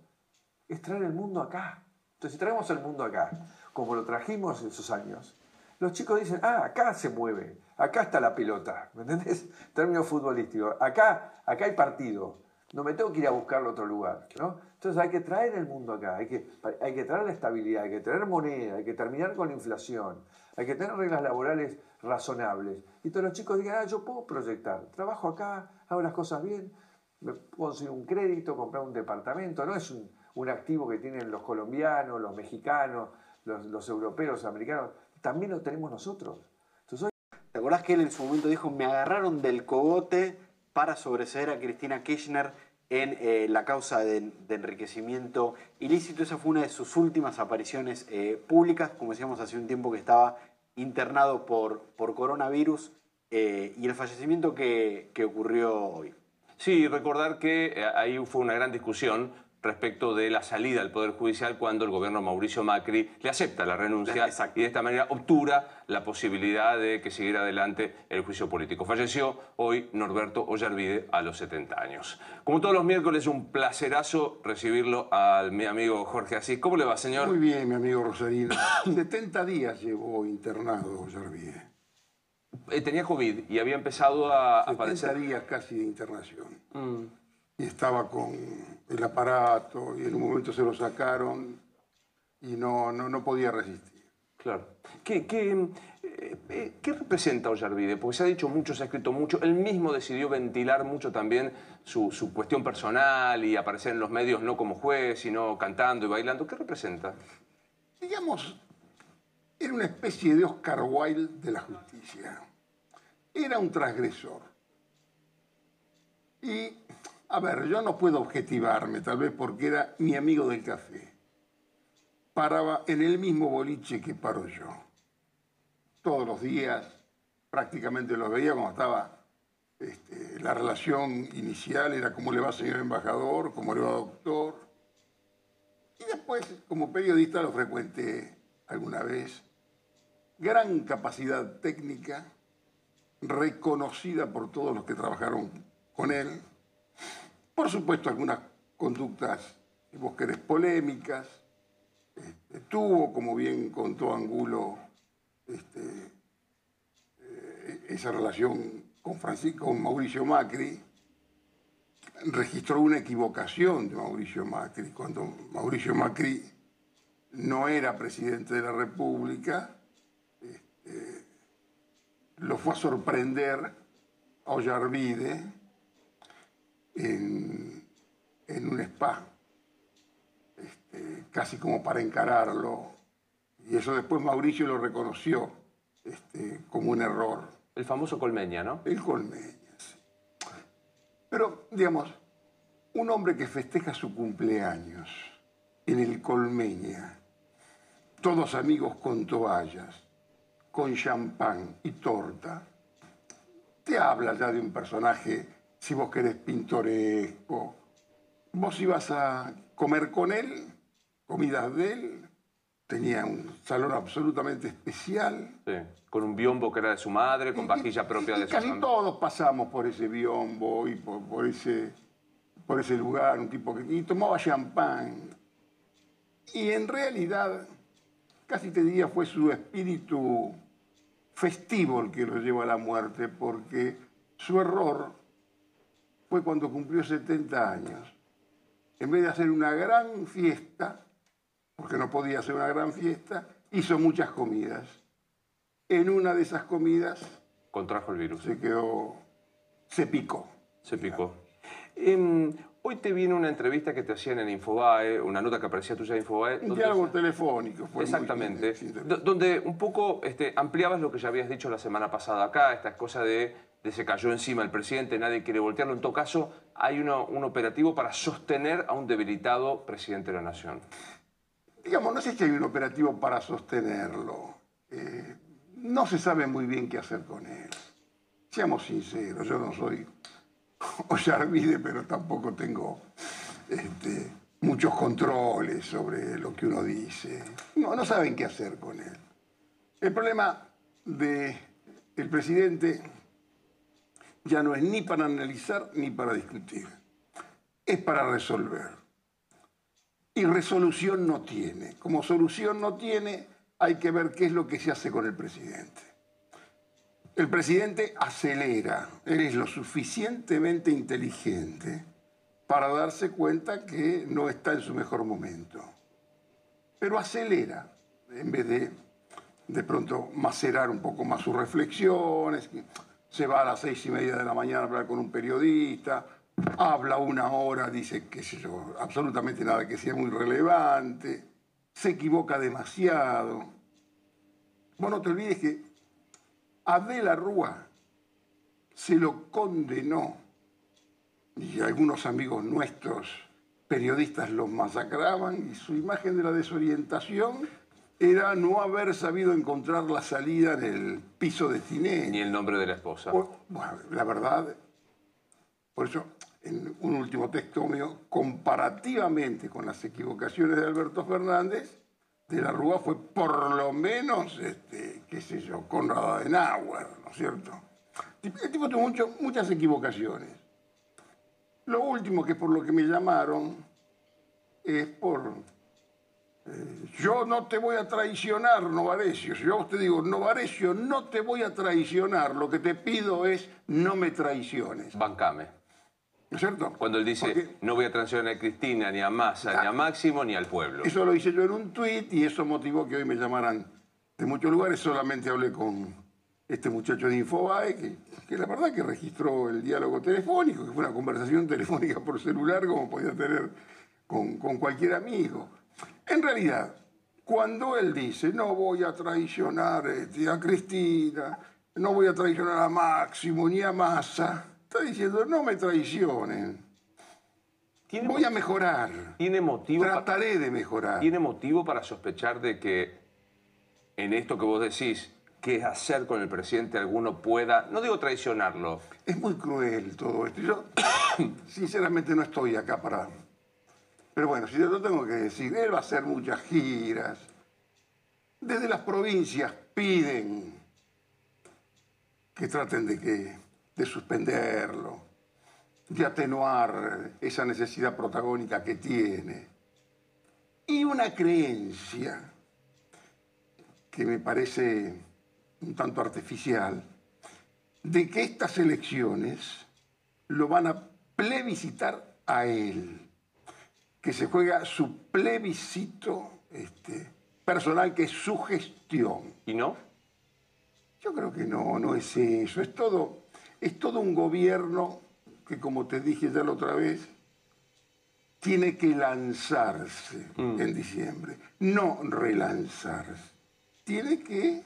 es traer el mundo acá. Entonces, si traemos el mundo acá, como lo trajimos en esos años, los chicos dicen, ah, acá se mueve, acá está la pelota, ¿me entendés? Término futbolístico, acá, acá hay partido, no me tengo que ir a buscarlo a otro lugar, ¿no? Entonces hay que traer el mundo acá, hay que, hay que traer la estabilidad, hay que traer moneda, hay que terminar con la inflación, hay que tener reglas laborales razonables. Y todos los chicos digan, ah, yo puedo proyectar, trabajo acá, hago las cosas bien, me puedo conseguir un crédito, comprar un departamento, no es un, activo que tienen los colombianos, los mexicanos, los, europeos, los americanos, también lo tenemos nosotros. ¿Te acordás que él en su momento dijo, me agarraron del cogote para sobreseer a Cristina Kirchner en eh, la causa de, enriquecimiento ilícito. Esa fue una de sus últimas apariciones eh, públicas, como decíamos hace un tiempo que estaba internado por, por coronavirus. eh, y el fallecimiento que, que ocurrió hoy. Sí, recordar que eh, ahí fue una gran discusión respecto de la salida del Poder Judicial cuando el gobierno Mauricio Macri le acepta la renuncia y de esta manera obtura la posibilidad de que siguiera adelante el juicio político. Falleció hoy Norberto Ollarvide a los 70 años. Como todos los miércoles, un placerazo recibirlo al mi amigo Jorge Asís. ¿Cómo le va, señor? Muy bien, mi amigo Rosarino. 70 días llevó internado Ollarvide. Eh, tenía COVID y había empezado a, a 70 padecer... días casi de internación. Mm. Y estaba con el aparato y en un momento se lo sacaron y no, no, no podía resistir. Claro. ¿Qué, qué, eh, eh, ¿qué representa Ollarvide? Porque se ha dicho mucho, se ha escrito mucho. Él mismo decidió ventilar mucho también su, su cuestión personal y aparecer en los medios no como juez, sino cantando y bailando. ¿Qué representa? Digamos, era una especie de Oscar Wilde de la justicia. Era un transgresor. Y, a ver, yo no puedo objetivarme, tal vez porque era mi amigo del café. Paraba en el mismo boliche que paro yo. Todos los días, prácticamente lo veía cuando estaba este, la relación inicial, era cómo le va señor embajador, cómo le va doctor. Y después, como periodista, lo frecuenté alguna vez. Gran capacidad técnica, reconocida por todos los que trabajaron con él. Por supuesto, algunas conductas, vos querés, polémicas. Este, tuvo, como bien contó Angulo, este, eh, esa relación con, Francisco, con Mauricio Macri. Registró una equivocación de Mauricio Macri. Cuando Mauricio Macri no era presidente de la República, este, lo fue a sorprender a Ollarvide en, en un spa, este, casi como para encararlo. Y eso después Mauricio lo reconoció este, como un error. El famoso Colmeña, ¿no? El Colmeña, sí. Pero, digamos, un hombre que festeja su cumpleaños en el Colmeña, todos amigos con toallas, con champán y torta, te habla ya de un personaje, si vos querés, pintoresco. Vos ibas a comer con él, comidas de él, tenía un salón absolutamente especial. Sí, con un biombo que era de su madre, con vajilla propia Y de su casi todos pasamos por ese biombo y por, por ese, por ese lugar, un tipo que y tomaba champán. Y en realidad, casi te diría, fue su espíritu festivo el que lo llevó a la muerte, porque su error fue cuando cumplió 70 años. En vez de hacer una gran fiesta, porque no podía hacer una gran fiesta, hizo muchas comidas. En una de esas comidas Contrajo el virus. se quedó, se picó. Se picó. Em, hoy te viene una entrevista que te hacían en Infobae, una nota que aparecía tuya en Infobae. Un diálogo telefónico. Fue muy- Exactamente. Do- donde un poco este, ampliabas lo que ya habías dicho la semana pasada acá, esta cosa de, de se cayó encima el presidente, nadie quiere voltearlo. En todo caso, hay uno- un operativo para sostener a un debilitado presidente de la nación. Digamos, no sé si hay un operativo para sostenerlo. Eh, no se sabe muy bien qué hacer con él. Seamos sinceros, yo no soy Ollarvide, pero tampoco tengo este, muchos controles sobre lo que uno dice. No, no saben qué hacer con él. El problema del presidente ya no es ni para analizar ni para discutir. Es para resolver. Y resolución no tiene. Como solución no tiene, hay que ver qué es lo que se hace con el presidente. El presidente acelera. Él es lo suficientemente inteligente para darse cuenta que no está en su mejor momento. Pero acelera en vez de de pronto macerar un poco más sus reflexiones. Se va a las seis y media de la mañana a hablar con un periodista, habla una hora, dice, qué sé yo, absolutamente nada que sea muy relevante, se equivoca demasiado. Vos no te olvides que Adela Rúa se lo condenó y algunos amigos nuestros periodistas los masacraban y su imagen de la desorientación era no haber sabido encontrar la salida en el piso de Tinelli. Ni el nombre de la esposa. bueno, la verdad, por eso, en un último texto mío, comparativamente con las equivocaciones de Alberto Fernández, de la Rúa fue por lo menos, este, qué sé yo, Conrado Adenauer, ¿no es cierto? El tipo tuvo muchas equivocaciones. Lo último que por lo que me llamaron es por... Yo no te voy a traicionar, Novarecio. Si yo te digo, Novarecio, no te voy a traicionar, lo que te pido es no me traiciones. Bancame. ¿No es cierto? Cuando él dice, no voy a traicionar a Cristina, ni a Massa, ni a Máximo, ni al pueblo. Eso lo hice yo en un tuit y eso motivó que hoy me llamaran de muchos lugares. Solamente hablé con este muchacho de Infobae, que, que la verdad que registró el diálogo telefónico, que fue una conversación telefónica por celular como podía tener con, con cualquier amigo. En realidad, cuando él dice, no voy a traicionar este, a Cristina, no voy a traicionar a Máximo ni a Massa, Está diciendo, no me traicionen. Voy a mejorar. ¿Tiene motivo Trataré de mejorar. ¿Tiene motivo para sospechar de que en esto que vos decís, qué hacer con el presidente alguno pueda, no digo traicionarlo. Es muy cruel todo esto. Yo, sinceramente, no estoy acá para... Pero bueno, si yo lo tengo que decir, él va a hacer muchas giras. Desde las provincias piden que traten de que de suspenderlo, de atenuar esa necesidad protagónica que tiene. Y una creencia que me parece un tanto artificial, de que estas elecciones lo van a plebiscitar a él, que se juega su plebiscito este, personal, que es su gestión. ¿Y no? Yo creo que no, no es eso, es todo es todo un gobierno que, como te dije ya la otra vez, tiene que lanzarse mm. en diciembre, no relanzarse. Tiene que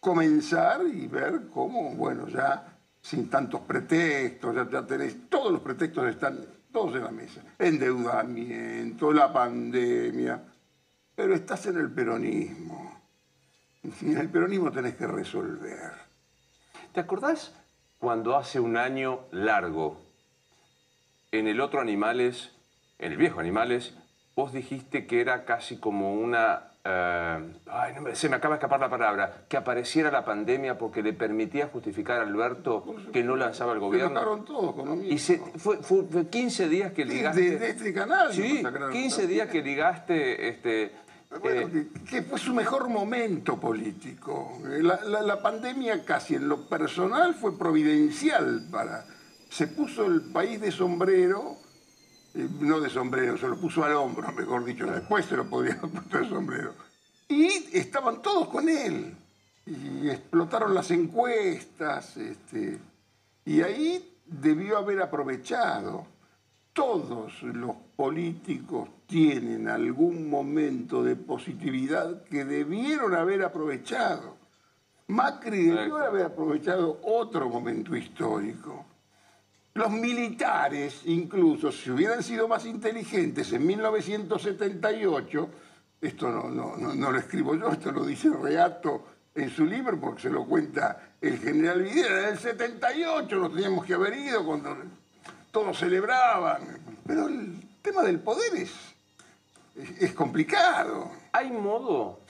comenzar y ver cómo, bueno, ya sin tantos pretextos, ya, ya tenés, todos los pretextos están todos en la mesa. Endeudamiento, la pandemia, pero estás en el peronismo. Y en el peronismo tenés que resolver. ¿Te acordás cuando hace un año largo, en el otro Animales, en el viejo Animales, vos dijiste que era casi como una... Ay, no, se me acaba de escapar la palabra, que apareciera la pandemia porque le permitía justificar a Alberto que no lanzaba el gobierno. todos Y se, fue, fue, 15 días que ligaste... De, este canal. Sí, 15 días que ligaste este, bueno, eh, que, fue su mejor momento político. La, pandemia casi en lo personal fue providencial para... Se puso el país de sombrero, eh, no de sombrero, se lo puso al hombro, mejor dicho, después se lo podía haber puesto de sombrero. Y estaban todos con él. Y explotaron las encuestas. Este, y ahí debió haber aprovechado todos los políticos tienen algún momento de positividad que debieron haber aprovechado. Macri debió haber aprovechado otro momento histórico. Los militares, incluso, si hubieran sido más inteligentes en 1978, esto no, no, lo escribo yo, esto lo dice Reato en su libro porque se lo cuenta el general Videla, en el 78 nos teníamos que haber ido cuando todos celebraban, pero el tema del poder es, es, complicado. ¿Hay modo?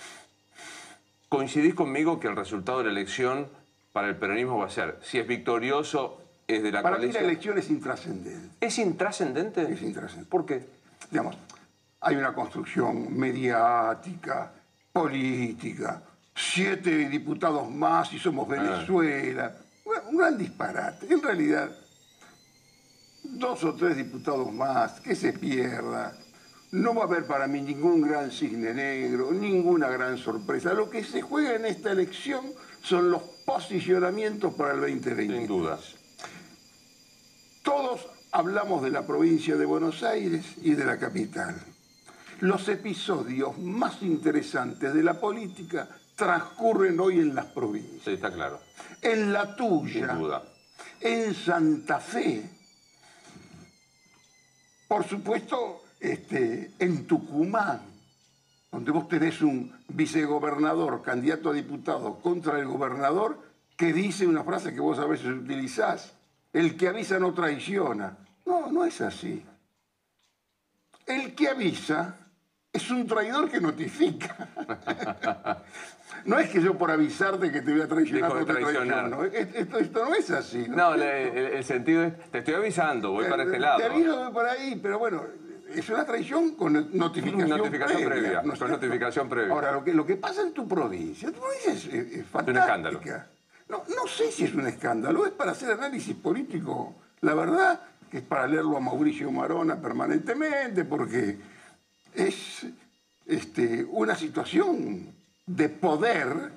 ¿Coincidís conmigo que el resultado de la elección para el peronismo va a ser, si es victorioso, es de la Para mí la elección es intrascendente. ¿Es intrascendente? Es intrascendente. ¿Por qué? Digamos, hay una construcción mediática, política, siete diputados más y somos ah. Venezuela. Un gran disparate. En realidad, dos o tres diputados más, que se pierda. No va a haber para mí ningún gran cisne negro, ninguna gran sorpresa. Lo que se juega en esta elección son los posicionamientos para el 2020. Sin dudas. Todos hablamos de la provincia de Buenos Aires y de la capital. Los episodios más interesantes de la política transcurren hoy en las provincias. Sí, está claro. En la tuya, Sin duda. en Santa Fe, por supuesto, este, en Tucumán, donde vos tenés un vicegobernador, candidato a diputado contra el gobernador, que dice una frase que vos a veces utilizás, el que avisa no traiciona. No, no es así. El que avisa es un traidor que notifica. no es que yo por avisarte que te voy a traicionar no te traicionar. traiciono. Esto, esto no es así. No, le- el, el sentido es, te estoy avisando, voy para este lado. Te aviso voy por ahí, pero bueno, es una traición con notificación, Notificación previa, ¿no es con notificación previa. Ahora, lo que, lo que pasa en tu provincia, tu provincia es, es- es fantástica. escándalo. No, no sé si es un escándalo, es para hacer análisis político. La verdad que es para leerlo a Mauricio Marona permanentemente, porque es este, una situación de poder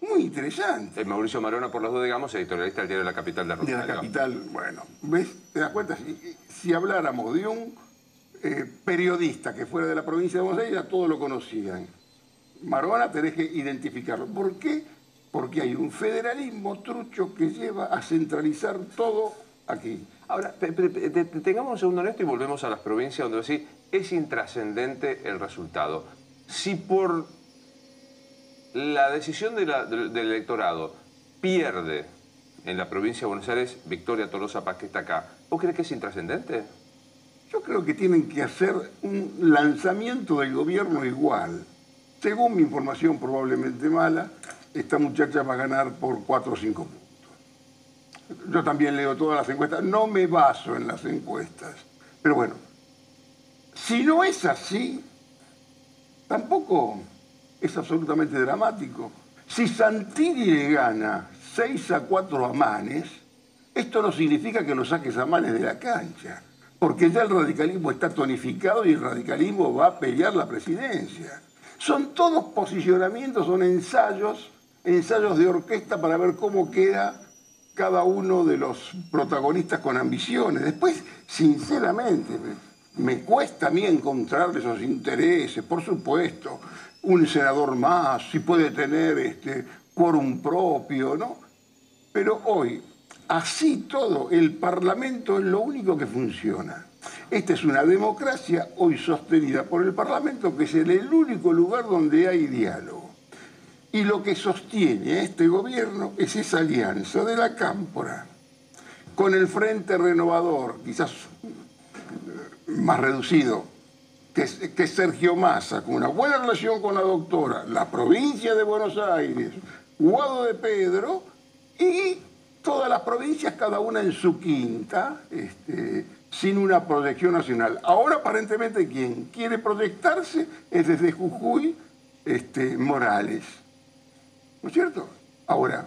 muy interesante. Eh, Mauricio Marona, por los dos, digamos, editorialista del diario La Capital de De Ruta. la capital, bueno, ¿ves? ¿Te das cuenta? Si, si habláramos de un eh, periodista que fuera de la provincia de Buenos Aires, ya todos lo conocían. Marona tenés que identificarlo. ¿Por qué? Porque hay un federalismo trucho que lleva a centralizar todo aquí. Ahora, tengamos un segundo en esto y volvemos a las provincias donde decís, es intrascendente el resultado. Si por la decisión de la- del, del electorado pierde en la provincia de Buenos Aires Victoria Tolosa Paz, que está acá, ¿vos crees que es intrascendente? Yo creo que tienen que hacer un lanzamiento del gobierno igual. Según mi información probablemente mala, esta muchacha va a ganar por 4 o 5 puntos. Yo también leo todas las encuestas, no me baso en las encuestas. Pero bueno, si no es así, tampoco es absolutamente dramático. Si Santilli le gana 6 a 4 a Manes, esto no significa que lo saques a Manes de la cancha, porque ya el radicalismo está tonificado y el radicalismo va a pelear la presidencia. Son todos posicionamientos, son ensayos, ensayos de orquesta para ver cómo queda cada uno de los protagonistas con ambiciones. Después, sinceramente, me, cuesta a mí encontrar esos intereses, por supuesto. Un senador más, si puede tener este quórum propio, ¿no? Pero hoy, así todo, el Parlamento es lo único que funciona. Esta es una democracia hoy sostenida por el Parlamento, que es el único lugar donde hay diálogo. Y lo que sostiene este gobierno es esa alianza de la cámpora con el Frente Renovador, quizás eh, más reducido, que Sergio Massa, con una buena relación con la doctora, la provincia de Buenos Aires, Guado de Pedro y todas las provincias, cada una en su quinta, este, sin una proyección nacional. Ahora aparentemente quien quiere proyectarse es desde Jujuy este, Morales. ¿No es cierto? Ahora,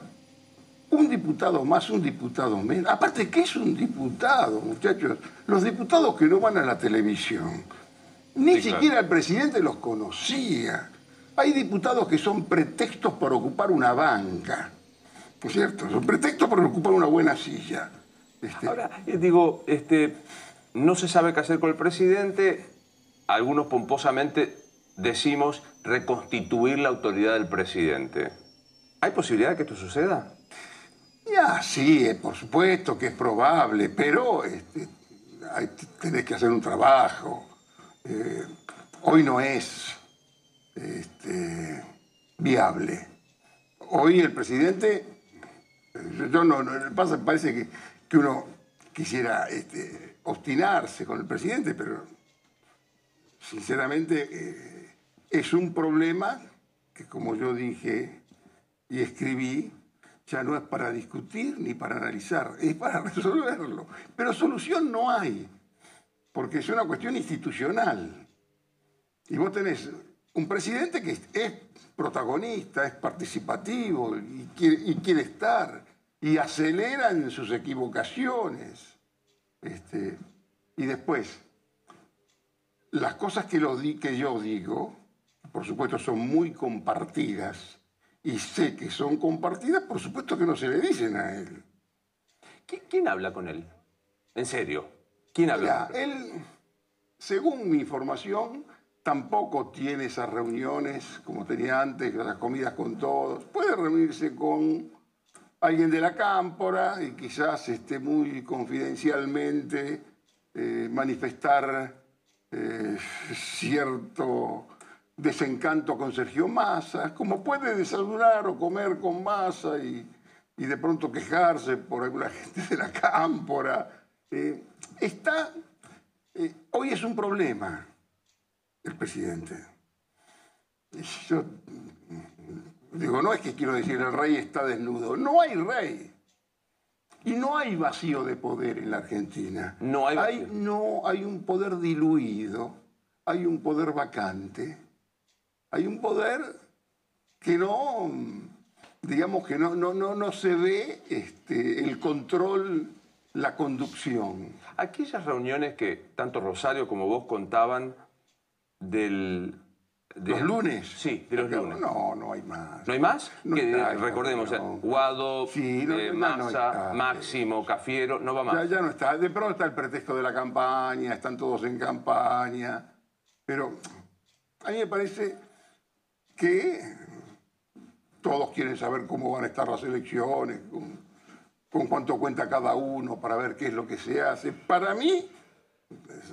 un diputado más, un diputado menos. Aparte, ¿qué es un diputado, muchachos? Los diputados que no van a la televisión, ni Sí, claro. siquiera el presidente los conocía. Hay diputados que son pretextos para ocupar una banca, ¿no es cierto? Son pretextos para ocupar una buena silla. Este, Ahora, eh, digo, este, no se sabe qué hacer con el presidente. Algunos pomposamente decimos reconstituir la autoridad del presidente. ¿Hay posibilidad de que esto suceda? Ya, sí, por supuesto que es probable, pero este, tenés que hacer un trabajo. Eh, hoy no es este, viable. Hoy el presidente, eh, yo no, no- pasa, parece que, que uno quisiera este, obstinarse con el presidente, pero sinceramente eh, es un problema que, como yo dije y escribí, ya no es para discutir ni para analizar, es para resolverlo. Pero solución no hay, porque es una cuestión institucional. Y vos tenés un presidente que es protagonista, es participativo y quiere, estar, y acelera en sus equivocaciones. Este, y después, las cosas que, lo di- que yo digo, por supuesto, son muy compartidas y sé que son compartidas, por supuesto que no se le dicen a él. ¿Qui- ¿Quién habla con él? En serio. ¿Quién habla? Mira, él, según mi información, tampoco tiene esas reuniones como tenía antes, las comidas con todos. Puede reunirse con alguien de la cámpora y quizás este, muy confidencialmente eh, manifestar eh, cierto desencanto con Sergio Massa, como puede desayunar o comer con Massa y, de pronto quejarse por alguna gente de la cámpora. Eh, está, eh, hoy es un problema el presidente. Yo digo, no es que quiero decir el rey está desnudo, no hay rey. Y no hay vacío de poder en la Argentina. No hay vacío. no, hay un poder diluido, hay un poder vacante, hay un poder que no, digamos que no, no, no, no se ve este, el control, la conducción. Aquellas reuniones que tanto Rosario como vos contaban del ¿Los lunes? Sí, de los lunes. No, no hay más. ¿No hay más? recordemos, Guado, eh, Massa, Máximo, Cafiero, no va más. Ya, ya, no está. De pronto está el pretexto de la campaña, están todos en campaña. Pero a mí me parece que todos quieren saber cómo van a estar las elecciones, con, cuánto cuenta cada uno para ver qué es lo que se hace. Para mí,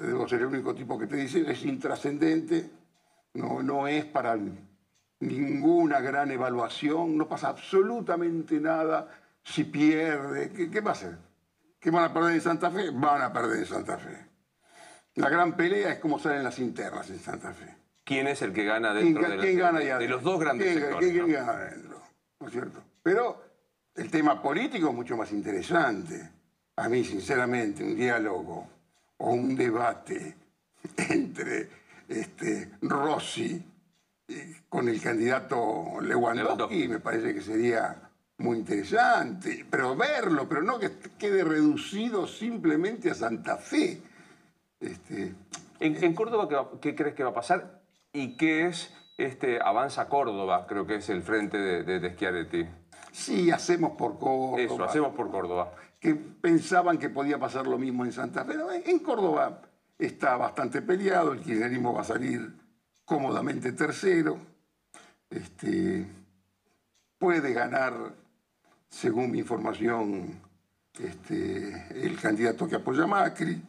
debo ser el único tipo que te dice, es intrascendente no, no es para ninguna gran evaluación, no pasa absolutamente nada si pierde. ¿Qué, qué va a hacer? ¿Qué van a perder en Santa Fe? Van a perder en Santa Fe. La gran pelea es cómo salen las internas en Santa Fe. ¿Quién es el que gana dentro ¿Quién, de, ¿quién gana ya de los dos grandes ¿quién, sectores? ¿quién, gana dentro? ¿No es cierto? Pero el tema político es mucho más interesante. A mí, sinceramente, un diálogo o un debate entre este, Rossi con el candidato Lewandowski, me parece que sería muy interesante, pero verlo, pero no que quede reducido simplemente a Santa Fe. Este, en, Córdoba, ¿qué, crees que va a pasar? ¿Y qué es este Avanza Córdoba? Creo que es el frente de, de, Schiaretti. Sí, hacemos por Córdoba. Eso, hacemos por Córdoba. Que pensaban que podía pasar lo mismo en Santa Fe. en Córdoba está bastante peleado, el kirchnerismo va a salir cómodamente tercero, este, puede ganar, según mi información, este, el candidato que apoya a Macri.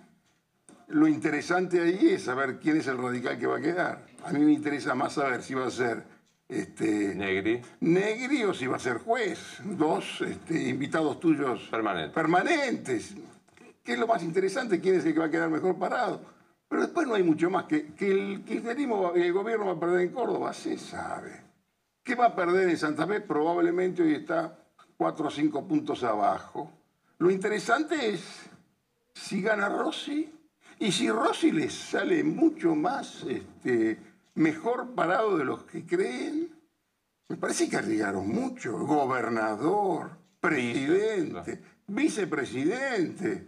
Lo interesante ahí es saber quién es el radical que va a quedar. A mí me interesa más saber si va a ser este, Negri. Negri o si va a ser juez. Dos este, invitados tuyos permanentes ¿Qué es lo más interesante? ¿Quién es el que va a quedar mejor parado? Pero después no hay mucho más. Que, que el kirchnerismo el gobierno va a perder en Córdoba, se sabe. ¿Qué va a perder en Santa Fe? Probablemente hoy está cuatro o cinco puntos abajo. Lo interesante es si gana Rossi y si Rossi les sale mucho más este, mejor parado de los que creen. Me parece que arriesgaron mucho. Gobernador, presidente, vicepresidente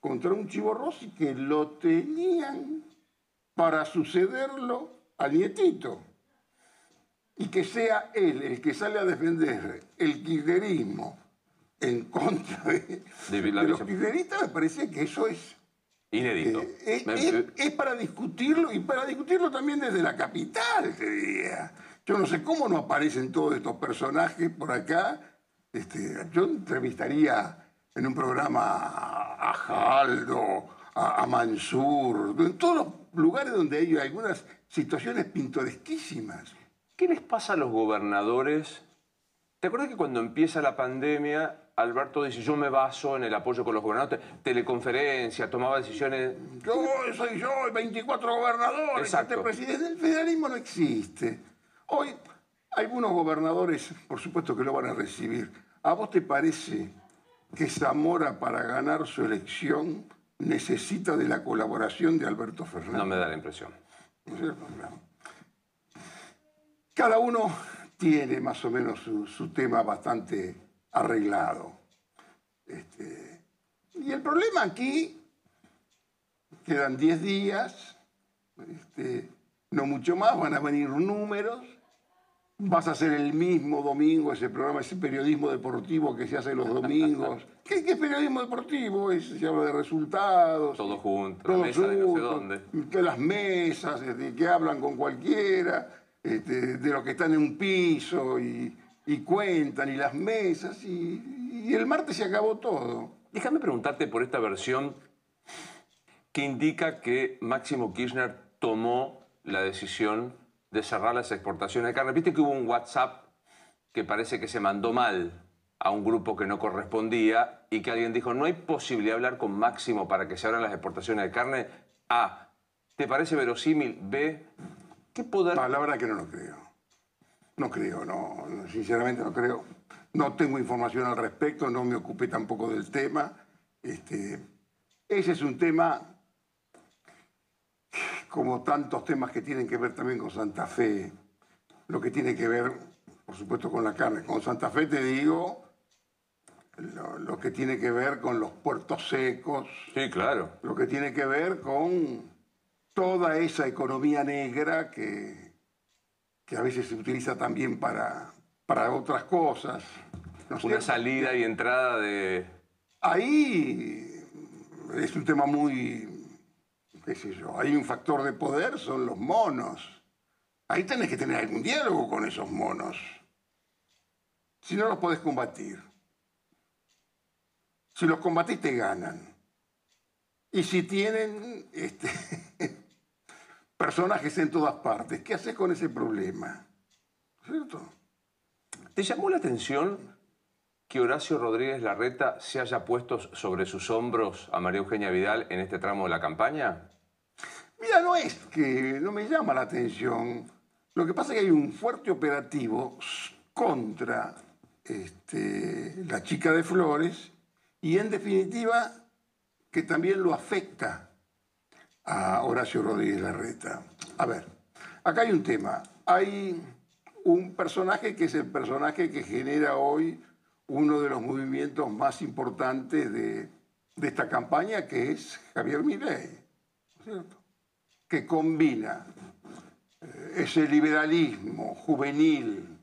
contra un Chivo Rossi que lo tenían para sucederlo al nietito. Y que sea él el que sale a defender el kirchnerismo en contra de, los kirchneristas, me parece que eso es... Inédito. Eh, es, para discutirlo y para discutirlo también desde la capital, te diría. Yo no sé cómo no aparecen todos estos personajes por acá. Este, yo entrevistaría en un programa a Jaldo, a, Mansur, en todos los lugares donde hay algunas situaciones pintoresquísimas. ¿Qué les pasa a los gobernadores? ¿Te acuerdas que cuando empieza la pandemia, Alberto dice, yo me baso en el apoyo con los gobernadores, teleconferencia, tomaba decisiones... Yo soy yo, hay 24 gobernadores, este presidente. El federalismo no existe. Hoy, algunos gobernadores, por supuesto que lo van a recibir. ¿A vos te parece que Zamora para ganar su elección necesita de la colaboración de Alberto Fernández. No me da la impresión. Cada uno tiene más o menos su, tema bastante arreglado. Este, y el problema aquí, quedan 10 días, este, no mucho más, van a venir números, vas a hacer el mismo domingo ese programa, ese periodismo deportivo que se hace los domingos. ¿Qué, es periodismo deportivo? se habla de resultados. Todos juntos, todos la mesa de no sé dónde. Las mesas, este, que hablan con cualquiera, este, de los que están en un piso y, cuentan, y las mesas, y, y el martes se acabó todo. Déjame preguntarte por esta versión que indica que Máximo Kirchner tomó la decisión de cerrar las exportaciones de carne. Viste que hubo un WhatsApp que parece que se mandó mal a un grupo que no correspondía y que alguien dijo, no hay posibilidad de hablar con Máximo para que se abran las exportaciones de carne. A, ¿te parece verosímil? B, ¿qué poder...? Palabra que no lo creo. No creo, no, sinceramente no creo. No tengo información al respecto, no me ocupé tampoco del tema. Este, ese es un tema, como tantos temas que tienen que ver también con Santa Fe, lo que tiene que ver, por supuesto, con la carne. Con Santa Fe te digo lo, que tiene que ver con los puertos secos. Sí, claro. Lo que tiene que ver con toda esa economía negra que, que a veces se utiliza también para, para otras cosas. Una salida y entrada de... Ahí es un tema muy, qué sé yo, hay un factor de poder, son los monos. Ahí tenés que tener algún diálogo con esos monos. Si no los podés combatir. Si los combatís te ganan. Y si tienen este, personajes en todas partes, ¿qué haces con ese problema? ¿Cierto? ¿Te llamó la atención que Horacio Rodríguez Larreta se haya puesto sobre sus hombros a María Eugenia Vidal en este tramo de la campaña? Mira, no es que no me llama la atención. Lo que pasa es que hay un fuerte operativo contra este, la chica de Flores y en definitiva que también lo afecta a Horacio Rodríguez Larreta. A ver, acá hay un tema. Hay un personaje que es el personaje que genera hoy uno de los movimientos más importantes de, esta campaña, que es Javier Milei, ¿cierto? que combina eh, ese liberalismo juvenil,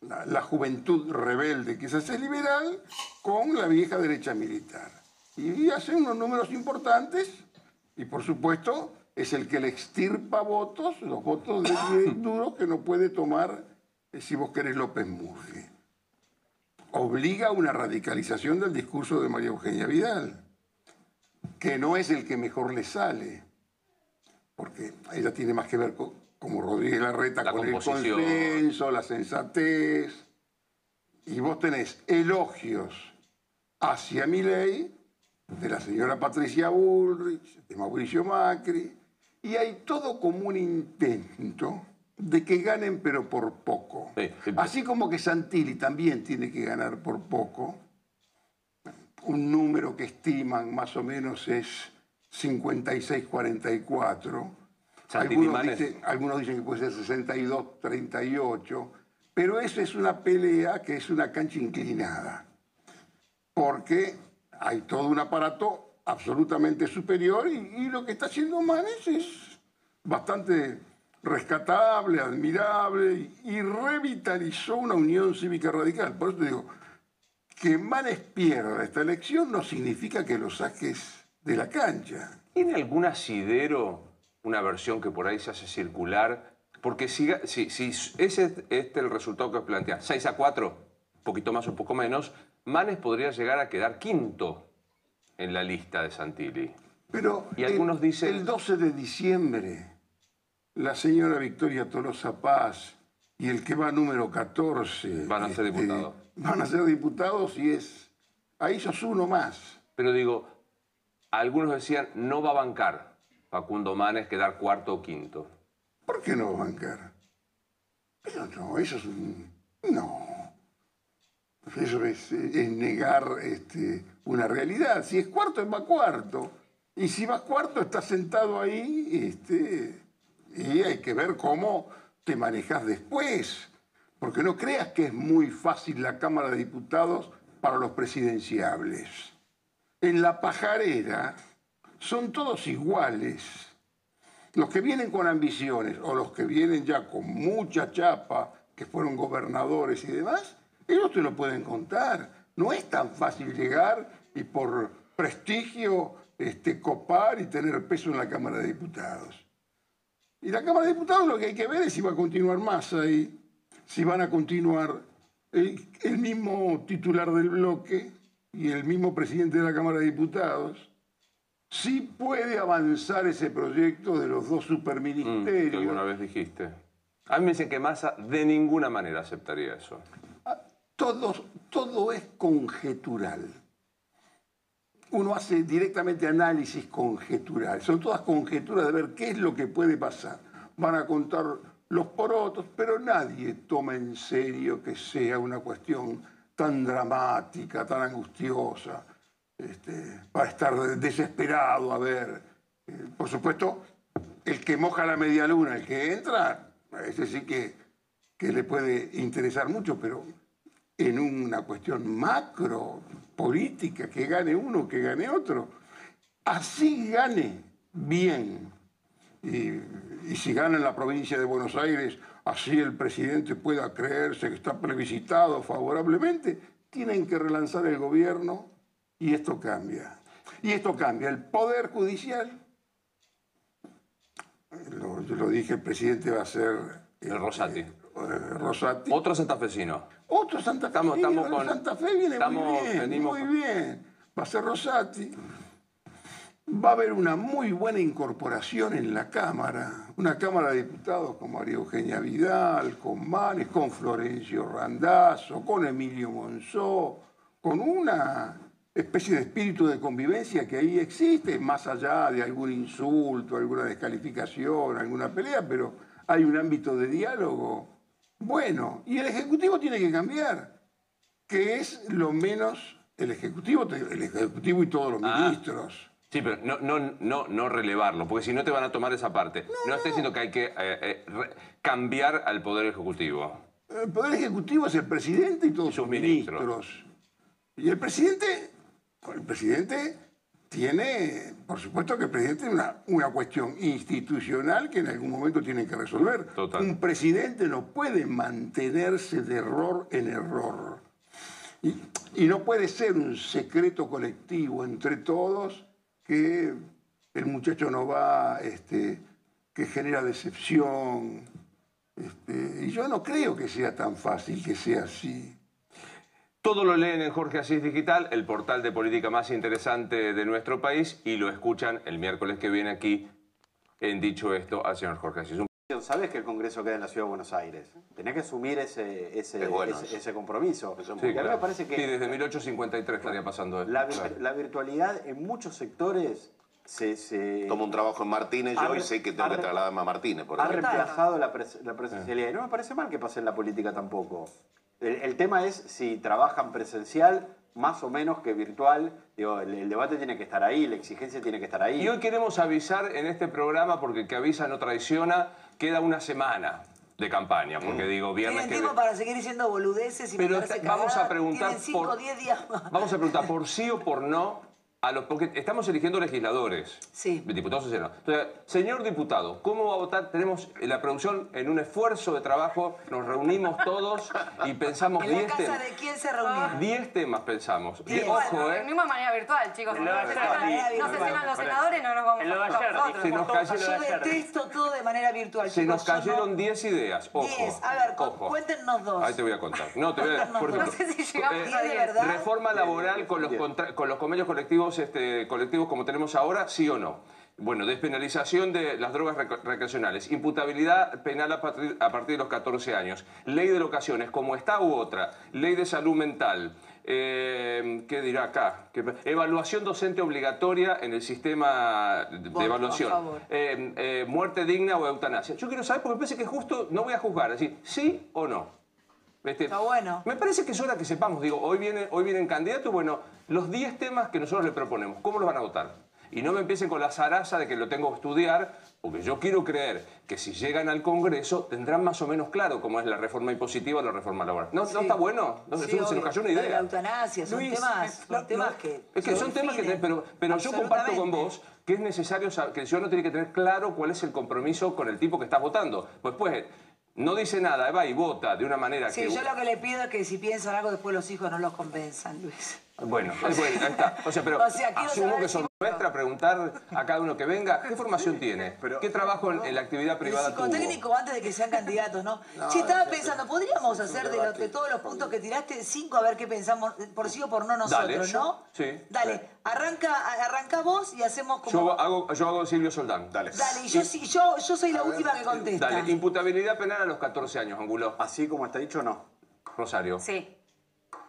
la, juventud rebelde que es ese liberal, con la vieja derecha militar. Y hace unos números importantes y por supuesto es el que le extirpa votos, los votos de duro que no puede tomar, eh, si vos querés, López Murphy. Obliga a una radicalización del discurso de María Eugenia Vidal, que no es el que mejor le sale, porque ella tiene más que ver con, como Rodríguez Larreta, con el consenso, la sensatez, y vos tenés elogios hacia mi ley de la señora Patricia Bullrich, de Mauricio Macri, y hay todo como un intento de que ganen pero por poco. Así como que Santilli también tiene que ganar por poco, un número que estiman más o menos es 56-44. Algunos, dicen, algunos dicen que puede ser 62-38, pero eso es una pelea que es una cancha inclinada, porque hay todo un aparato absolutamente superior y, lo que está haciendo Manes es bastante rescatable, admirable y revitalizó una unión cívica radical. Por eso te digo, que Manes pierda esta elección no significa que lo saques de la cancha. ¿Tiene algún asidero, una versión que por ahí se hace circular? Porque si, si, ese es este el resultado que plantea, 6 a 4, un poquito más o poco menos, Manes podría llegar a quedar quinto en la lista de Santilli. Pero y algunos dicen... el 12 de diciembre la señora Victoria Tolosa Paz y el que va número 14... Van a ser este, diputados. Van a ser diputados y es... Ahí sos uno más. Pero digo, algunos decían, no va a bancar Facundo Manes quedar cuarto o quinto. ¿Por qué no va a bancar? Pero no, eso es un... No. Eso es, negar este, una realidad. Si es cuarto, va cuarto. Y si vas cuarto, estás sentado ahí, este, y hay que ver cómo te manejas después. Porque no creas que es muy fácil la Cámara de Diputados para los presidenciables. En la pajarera son todos iguales. Los que vienen con ambiciones o los que vienen ya con mucha chapa, que fueron gobernadores y demás, ellos te lo pueden contar. No es tan fácil llegar y por prestigio este, copar y tener peso en la Cámara de Diputados. Y la Cámara de Diputados lo que hay que ver es si va a continuar más ahí, si van a continuar el, mismo titular del bloque y el mismo presidente de la Cámara de Diputados. Si puede avanzar ese proyecto de los dos superministerios. Mm, que alguna vez dijiste. A mí me dicen que Massa de ninguna manera aceptaría eso. Todo, todo es conjetural. Uno hace directamente análisis conjetural. Son todas conjeturas de ver qué es lo que puede pasar. Van a contar los porotos, pero nadie toma en serio que sea una cuestión tan dramática, tan angustiosa, este, para estar desesperado a ver. Eh, por supuesto, el que moja la media luna, el que entra, ese sí que, que le puede interesar mucho, pero en una cuestión macro, política, que gane uno, que gane otro, así gane bien. Y, si gana en la provincia de Buenos Aires, así el presidente pueda creerse que está plebiscitado favorablemente, tienen que relanzar el gobierno y esto cambia. Y esto cambia. El Poder Judicial, lo, yo lo dije, el presidente va a ser... El Rosati. Eh, Rosati. Otro santafesino. Otro Santa Fe. Estamos, estamos con, Santa Fe viene muy bien, muy bien. Va a ser Rosati. Va a haber una muy buena incorporación en la Cámara. Una Cámara de Diputados con María Eugenia Vidal, con Manes, con Florencio Randazzo, con Emilio Monzó, con una especie de espíritu de convivencia que ahí existe, más allá de algún insulto, alguna descalificación, alguna pelea, pero hay un ámbito de diálogo bueno. Y el Ejecutivo tiene que cambiar, que es lo menos el Ejecutivo, el Ejecutivo y todos los ah. ministros. Sí, pero no, no, no, no relevarlo, porque si no te van a tomar esa parte. No, no, diciendo que hay que eh, eh, cambiar al Poder Ejecutivo. El Poder Ejecutivo es el presidente y todos sus ministros. Y el presidente, el presidente tiene, por supuesto que el presidente tiene una, una cuestión institucional que en algún momento tiene que resolver. Un presidente no puede mantenerse de error en error. Y, y, no puede ser un secreto colectivo entre todos que el muchacho no va, este, que genera decepción. Este, y yo no creo que sea tan fácil que sea así. Todo lo leen en Jorge Asís Digital, el portal de política más interesante de nuestro país, y lo escuchan el miércoles que viene aquí en Dicho Esto al señor Jorge Asís. Sabes que el Congreso queda en la Ciudad de Buenos Aires. Tenés que asumir ese, ese, ese, compromiso. Sí, me parece que, sí, desde 1853 estaría pasando eso. La, la virtualidad en muchos sectores se, se... Tomo un trabajo en Martínez yo y sé que tengo que trasladarme a Martínez. Por ha reemplazado la, la presencialidad. Y no me parece mal que pase en la política tampoco. El, tema es si trabajan presencial más o menos que virtual. Digo, el, debate tiene que estar ahí, la exigencia tiene que estar ahí. Y hoy queremos avisar en este programa, porque el que avisa no traiciona, queda una semana de campaña, porque mm. digo, viernes Tienen tiempo para seguir diciendo boludeces y Pero vamos a preguntar por, 10 días más. Vamos a preguntar por sí o por no porque estamos eligiendo legisladores, sí. diputados y senadores. Entonces, señor diputado, ¿cómo va a votar? Tenemos la producción en un esfuerzo de trabajo, nos reunimos todos y pensamos 10 temas. ¿En la casa de quién se reunió? 10 temas pensamos. Y, ojo, ¿eh? Reunimos de manera virtual, chicos. No sesionan los senadores, no nos vamos a nosotros. Se nos cayeron, Yo detesto todo de manera virtual, Se nos cayeron 10 ideas, ojo. 10, a ver, cuéntenos dos. Ahí te voy a contar. No, te voy a, no sé si llegamos a 10 de verdad. Reforma laboral con los, con los convenios colectivos este, colectivos como tenemos ahora, sí o no. Bueno, despenalización de las drogas recreacionales, imputabilidad penal a partir, de los 14 años, ley de locaciones, como está u otra, ley de salud mental, eh, ¿qué dirá acá? Evaluación docente obligatoria en el sistema de evaluación. Eh, eh, muerte digna o eutanasia. Yo quiero saber, porque me parece que justo no voy a juzgar, decir, sí o no. Este, Está bueno. Me parece que es hora que sepamos, digo, hoy, viene, hoy vienen candidatos, bueno, los 10 temas que nosotros le proponemos, ¿cómo los van a votar? Y no me empiecen con la zaraza de que lo tengo que estudiar, porque yo quiero creer que si llegan al Congreso tendrán más o menos claro cómo es la reforma impositiva o la reforma laboral. ¿No, ¿no está bueno? No, se nos cayó una idea. La eutanasia, son temas, son temas que... Es que son temas que... Pero, pero yo comparto con vos que es necesario, que el ciudadano tiene que tener claro cuál es el compromiso con el tipo que está votando. Pues, pues no dice nada, va y vota de una manera que... Sí, yo lo que le pido es que si piensan algo después los hijos no los convenzan, Luis. Bueno, es bueno, ahí está. O sea, pero O sea, asumo que son nuestra preguntar a cada uno que venga, ¿qué formación tiene? ¿Qué trabajo en, en la actividad privada tuvo? psicotécnico antes de que sean candidatos, ¿no? No, sí, estaba es- pensando, podríamos hacer de, los- de todos los puntos que tiraste, cinco a ver qué pensamos, por sí o por no nosotros, Dale, ¿no? Sí. Dale, arranca, arranca vos y hacemos como... Yo hago, yo hago Silvio Soldán. Dale. Dale, y yo, sí, yo, yo soy la última que contesta. Dale, imputabilidad penal a los 14 años, Angulo. Así como está dicho, no. Rosario. Sí.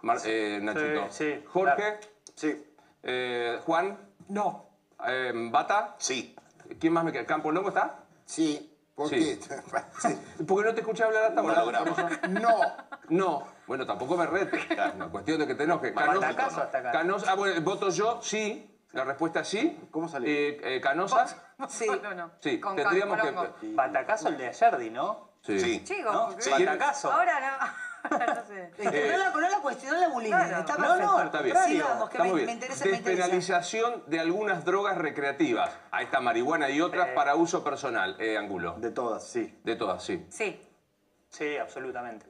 Mar- eh, Nachito. Sí, sí, Jorge. claro. Sí. Eh, Juan. No. Eh, Bata. Sí. ¿Quién más me queda? ¿Campo Longo está? Sí. ¿Por Sí. Porque no te escuché hablar hasta ahora. No. No. Bueno, tampoco me rete. Una cuestión de que te enojes. Canosa. Batacazo hasta acá. Canosa. Ah, bueno, voto yo, sí. La respuesta es sí. ¿Cómo salió? Eh, eh, Canosa. Sí. No, no. Sí. Con Tendríamos que. Colombo. Batacazo el de Ayerdi, ¿no? Sí. Sí. Chicos, ¿No? ¿por Sí. qué? Batacazo. Ahora no. no sé. Es que no, la, no la cuestionó la bullying, está No, no, Está bien. Sigamos, que me, muy me bien. interesa, me interesa. Despenalización de algunas drogas recreativas. Ahí está marihuana y otras para uso personal. Eh, Angulo. De todas, sí. De todas, sí. Sí. Sí, absolutamente.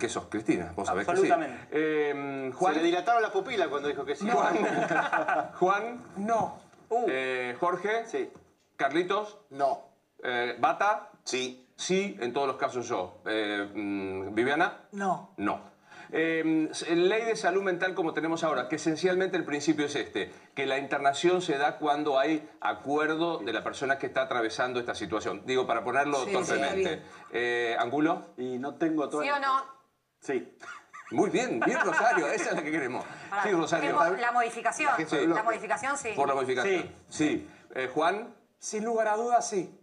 ¿Qué sos, Cristina? Vos sabés que sí. Absolutamente. Eh, Juan. Se le dilataron las pupilas cuando dijo que sí. Juan. Juan. No. Eh, Jorge. Sí. Carlitos. No. Eh, Bata. Sí. Sí, en todos los casos yo. Eh, mm, Viviana. No. No. Eh, ley de salud mental como tenemos ahora, que esencialmente el principio es este, que la internación se da cuando hay acuerdo de la persona que está atravesando esta situación. Digo, para ponerlo Sí, sí, torpemente. bien. Eh, ¿Angulo? Y no tengo todo. ¿Sí o no? Sí. Muy bien, bien Rosario, esa es la que queremos. Pará, Sí, Rosario. La modificación. del La bloque. modificación sí. Por la modificación. Sí. Sí. Eh, Juan, Sin lugar a dudas, sí.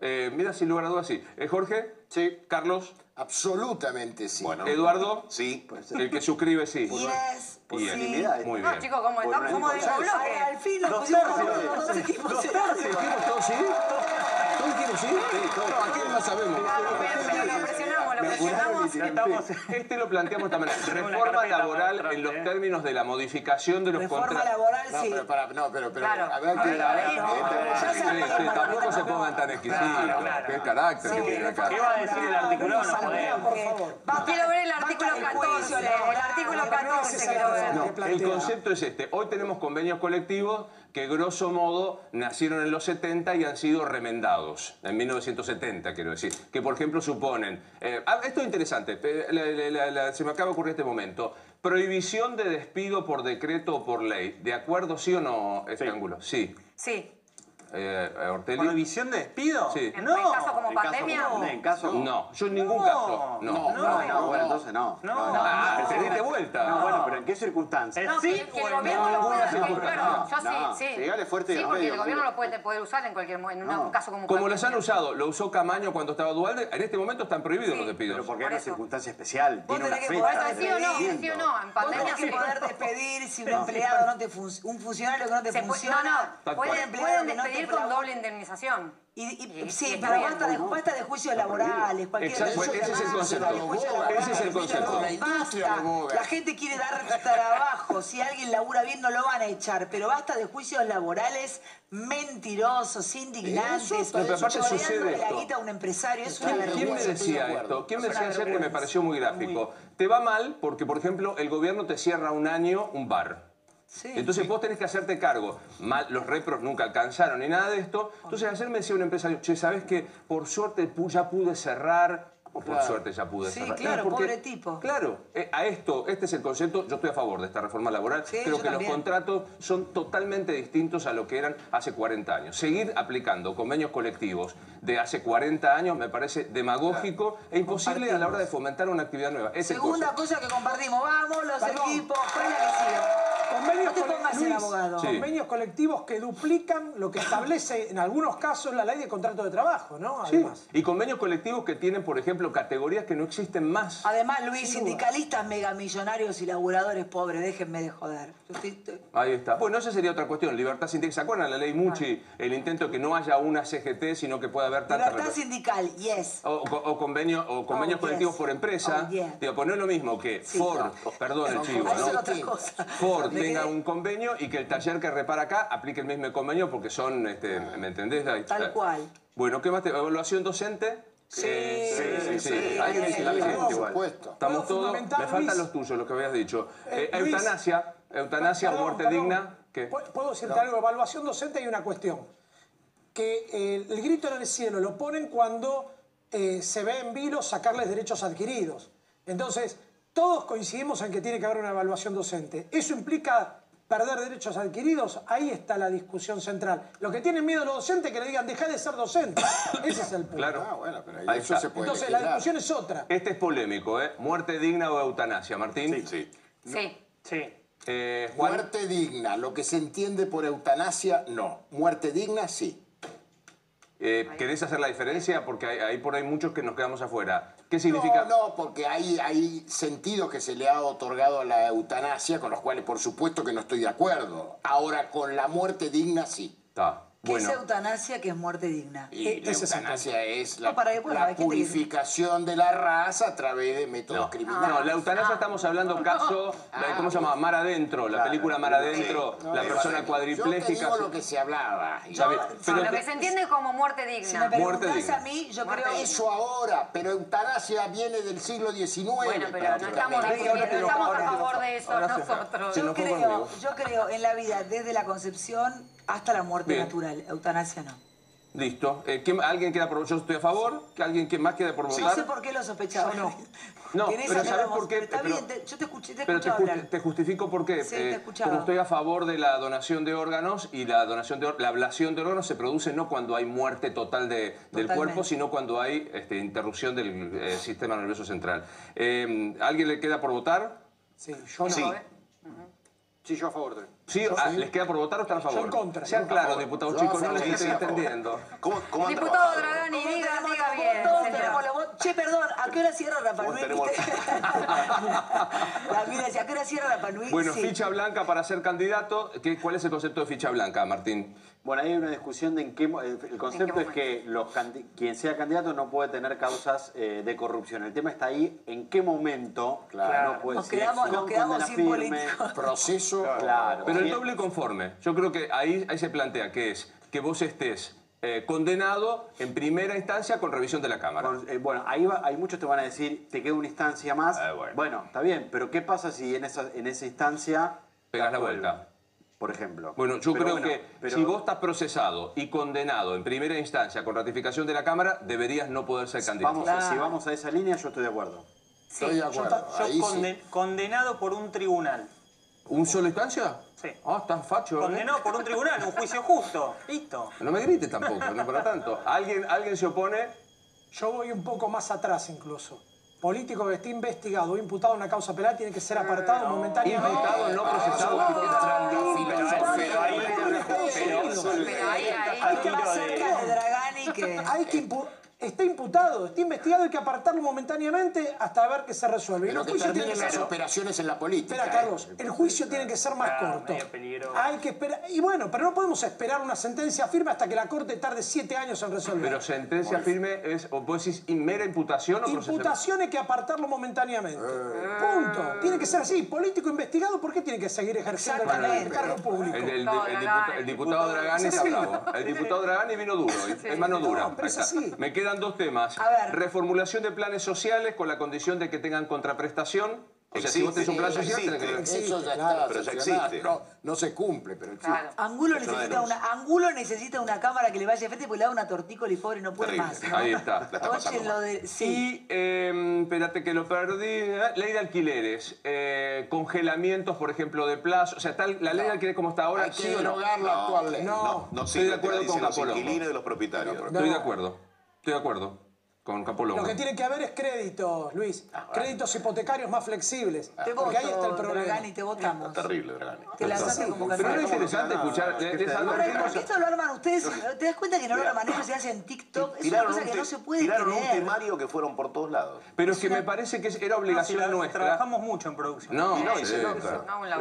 Eh, mira, sin lugar a dudas, sí. Eh, Jorge, Sí. Carlos, Absolutamente sí. Bueno. Eduardo, Sí. el que suscribe, sí. Yes. Por Y sí. unanimidad. Muy No, bien. chicos, ¿cómo Por estamos? Somos de bloque. Al, fin nos Dos pusimos los dos equipos. Dos. ¿Dijimos todos sí? ¿Todos dijimos sí? No, ¿a quién más sabemos? Estamos. Este lo planteamos de esta manera. Reforma laboral en los ¿eh? términos de la modificación de los Reforma contratos. laboral, No, sí. pero, para, no, pero, pero, Claro. a ver, que- no, tampoco se pongan tan exquisitos. Qué carácter que Sí, tienen acá. ¿Qué va a decir el articulado? No Por podemos. favor. Quiero ver el artículo de 14. juicio, El artículo no, 14 ese es quiero el ver. No, el concepto es este. Hoy tenemos convenios colectivos que grosso modo nacieron en los 70 y han sido remendados, en 1970 quiero decir, que por ejemplo suponen, eh, ah, esto es interesante, eh, la- la- la- la- se me acaba de ocurrir este momento, prohibición de despido por decreto o por ley, ¿de acuerdo sí o no este Sí. ángulo? Sí. Sí. Eh, Ortelli. ¿Prohibición de despido? Sí. ¿En No. caso como En caso pandemia? como- En caso No, yo en ningún No. caso. No. No, no, no, bueno, entonces no. No. Ah, te diste vuelta. No, bueno, pero ¿en qué circunstancias? No, que, que el gobierno lo puede. Claro, yo No, sí, sí. fuerte Sí, porque medio, el gobierno lo puede, puede usar en cualquier mo- en un caso como Como los han pandemia. usado, lo usó Camaño cuando estaba Dualde, en este momento están prohibidos Sí. los despidos. Pero porque Por es una circunstancia especial, tiene una tenés que fecha. poder ¿Sí o no? ¿Sí o no? En pandemia sí. poder despedir si un empleado no te un funcionario que no te Se funciona. no, no, pueden, cual. No con doble indemnización. Y, y- Y- sí, pero basta de, basta de juicios laborales, cualquier Exacto, cosa. ese es el concepto. Ese es el concepto. La industria. La gente quiere dar trabajo. Si alguien labura bien, no lo van a echar. Pero basta de juicios laborales mentirosos, indignantes. Eso, pero aparte sucede la esto. guita a un empresario. Es una ¿Quién, quién me decía esto? ¿Quién me decía ayer que me pareció muy gráfico? Te va mal porque, por ejemplo, el gobierno te cierra un año un bar. Sí. Entonces vos tenés que hacerte cargo. Mal, los repros nunca alcanzaron ni nada de esto. Entonces ayer me decía un empresario, che, ¿sabes qué? Por suerte ya pude cerrar. ¿Cómo por suerte ya pude Sí, cerrar? claro, Porque- pobre tipo. Claro, eh, a esto, este es el concepto, yo estoy a favor de esta reforma laboral. Sí, Creo yo que también. los contratos son totalmente distintos a lo que eran hace 40 años. Seguir aplicando convenios colectivos de hace 40 años me parece demagógico e imposible a la hora de fomentar una actividad nueva. Es el Segunda cosa que compartimos. Vamos, los Perdón. equipos. ¿Cuál es la que sigue? Convenios, No te cole- pongas el Luis, abogado. Sí. convenios colectivos que duplican lo que establece en algunos casos la ley de contrato de trabajo, ¿no? Sí, Además. Y convenios colectivos que tienen, por ejemplo, categorías que no existen más. Además, Luis, duda. sindicalistas megamillonarios y laburadores pobres, déjenme de joder. Ahí está. Bueno, esa sería otra cuestión. Libertad sindical. ¿Se acuerdan la ley Muchi? El intento de que no haya una CGT, sino que pueda haber tantas... Libertad sindical, yes. O, o- o convenio- o convenios Oh, colectivos yes. por empresa. Oh, yeah. Digo, pues no es lo mismo que Sí. Ford, perdón el chivo, ¿no? otra cosa. Ford Me tenga quedé- un convenio y que el taller que repara acá aplique el mismo convenio porque son, este, ¿me entendés? Tal cual. Bueno, ¿qué más? te- ¿Evaluación docente? Sí, sí, sí, Hay que sí, la gente por igual. supuesto. Estamos todos... Me faltan los tuyos, lo que habías dicho. Eh, Eh, Luis. eutanasia. Eutanasia, Perdón, muerte perdón. digna. ¿Qué? ¿Puedo decirte algo? Evaluación docente hay una cuestión. Que eh, el grito en el cielo lo ponen cuando eh, se ve en vilo sacarles derechos adquiridos. Entonces, todos coincidimos en que tiene que haber una evaluación docente. ¿Eso implica perder derechos adquiridos? Ahí está la discusión central. Lo que tienen miedo los docentes es que le digan, deja de ser docente. Ese es el punto. Claro. Ah, bueno, pero ahí Ahí eso se puede Entonces, la discusión es otra. Este es polémico, ¿eh? ¿Muerte digna o eutanasia, Martín? Sí. Sí. Sí. Eh, Juan. Muerte digna, lo que se entiende por eutanasia, no. Muerte digna, sí. Eh, ¿Querés hacer la diferencia? Porque hay, hay por ahí muchos que nos quedamos afuera. ¿Qué significa? No, no, porque hay, hay sentidos que se le ha otorgado a la eutanasia, con los cuales por supuesto que no estoy de acuerdo. Ahora, con la muerte digna, sí. Está. ¿Qué Bueno. es eutanasia que es muerte digna? Y la eutanasia es la, No, para- bueno, la hay gente que- purificación de la raza a través de métodos No, criminales. no, la eutanasia estamos hablando caso, la- ¿cómo se llama? Mar Adentro, la película Mar Adentro, la no, persona Yo te cuadripléjica. digo lo que se hablaba. Pero lo te- que se entiende como muerte digna. Si me Muerte digna. a mí, yo Muerte creo... digna. Eso ahora, pero eutanasia viene del siglo XIX. Bueno, pero no estamos, a favor de eso nosotros. Yo creo, yo creo en la vida desde la concepción hasta la muerte Bien. natural. Eutanasia no. Listo. Eh, ¿quién- ¿Alguien queda por Yo estoy a favor. ¿Que ¿Alguien que más queda por No votar? sé por qué lo sospechaba. Yo no. No, Que en esa pero ¿sabes quedamos, por qué? pero Está Pero- bien, te- yo te escuché, te Pero te, escuchado justi- hablar. te justifico por qué. Sí, te Eh, escuchaba. como estoy a favor de la donación de órganos y la donación de or- la ablación de órganos se produce no cuando hay muerte total de- del Totalmente. cuerpo, sino cuando hay este, interrupción del eh, sistema nervioso central. Eh, ¿Alguien le queda por votar? Sí, yo no. Sí. Sí, yo a favor también. ¿Sí? Ah, ¿Les queda por votar o están a favor? en contra. Sean Yo claros, diputados Yo a chicos, no favor. les Sí, estoy sí, entendiendo. ¿Cómo, cómo han Diputado trabajado? Dragani, ¿Cómo diga, tenemos diga bien. votos? señor. Tenemos los votos. Che, perdón, ¿a qué hora cierra Rapa ¿Cómo Nui? tenemos-. La vida decía, ¿a qué hora cierra Rapa Nui? Bueno, Sí. ficha blanca para ser candidato. ¿Qué, ¿Cuál es el concepto de ficha blanca, Martín? Bueno, hay una discusión de en qué... mo- El, concepto es que los quien sea candidato no puede tener causas eh, de corrupción. El tema está ahí, en qué momento Claro. no puede Nos ser quedamos- nos quedamos sin firme. políticos. Proceso. Claro. Pero el doble conforme. Yo creo que ahí, ahí se plantea que es que vos estés eh, condenado en primera instancia con revisión de la Cámara. Con- eh, bueno, ahí va- hay muchos te van a decir, te queda una instancia más. Eh, bueno. está bien, pero ¿qué pasa si en esa, en esa instancia... Pegas la vuelta. Por ejemplo. Bueno, yo Pero creo bueno, que pero- si vos estás procesado y condenado en primera instancia con ratificación de la Cámara, deberías no poder ser candidato. Vamos, Si vamos a esa línea, yo estoy de acuerdo. Estoy de acuerdo. Yo sí. conden- condenado por un tribunal. ¿Un solo instancia? Sí. Ah, estás facho. ¿eh? Condenado por un tribunal, un juicio justo. Listo. No me grites tampoco, no para tanto. ¿Alguien, ¿Alguien se opone? Yo voy un poco más atrás incluso. Político que esté investigado o imputado en una causa penal tiene que ser apartado momentáneamente. Imputado, no procesado. Hay que Más hacer cerca de Dragani que... Hay que está imputado, está investigado, hay que apartarlo momentáneamente hasta ver que se resuelve. Y Pero los que juicios terminen tienen que las ser- operaciones en la política. Espera, ¿eh? Carlos, el juicio tiene que ser más Ah, corto. Hay que esperar. Y bueno, pero no podemos esperar una sentencia firme hasta que la Corte tarde siete años en resolver. Pero sentencia firme es, o vos decís, mera imputación o. Imputación hay que apartarlo momentáneamente. Punto. Tiene que ser así. Político investigado, ¿por qué tiene que seguir ejerciendo el cargo público? El, el- el Diputado diputa- Dragani. el diputado Dragani está bravo. El diputado Dragani vino duro, es mano dura. No, pero quedan dos temas. A ver. Reformulación de planes sociales con la condición de que tengan contraprestación. O sea, si vos tenés un plan Existe, social, tenés que... existe. Eso ya claro, está. pero ya existe. No, no se cumple, pero existe. Claro. Angulo necesita, una, Angulo necesita una cámara que le vaya a frente porque le da una tortícola y pobre no puede Terrible. más. ¿no? Ahí está. La está pasando Oye, lo de... Sí. Y, eh, espérate que lo perdí, ley de alquileres, eh, congelamientos, por ejemplo, de plazo, o sea, está la ley de alquileres como está ahora, Hay que ¿sí o no? derogar la actual ley. No, no Estoy de acuerdo con los inquilinos y los propietarios. Estoy de acuerdo, estoy de acuerdo con Capolongo. Lo que tiene que haber es créditos, Luis. Créditos hipotecarios más flexibles. Te porque ahí está el voto, problema. Dragani, te votamos. Terrible, Dragani. Te lanzaste como Pero no es interesante escuchar... de esa- Ahora, ¿por qué esto lo arman ustedes? ¿Te das cuenta que no lo arman ellos se hace en TikTok? Es una cosa un, que no se puede tiraron un temario que fueron por todos lados. Pero es que me parece que es- era obligación No, si la- nuestra. Trabajamos mucho en producción. No, no. No.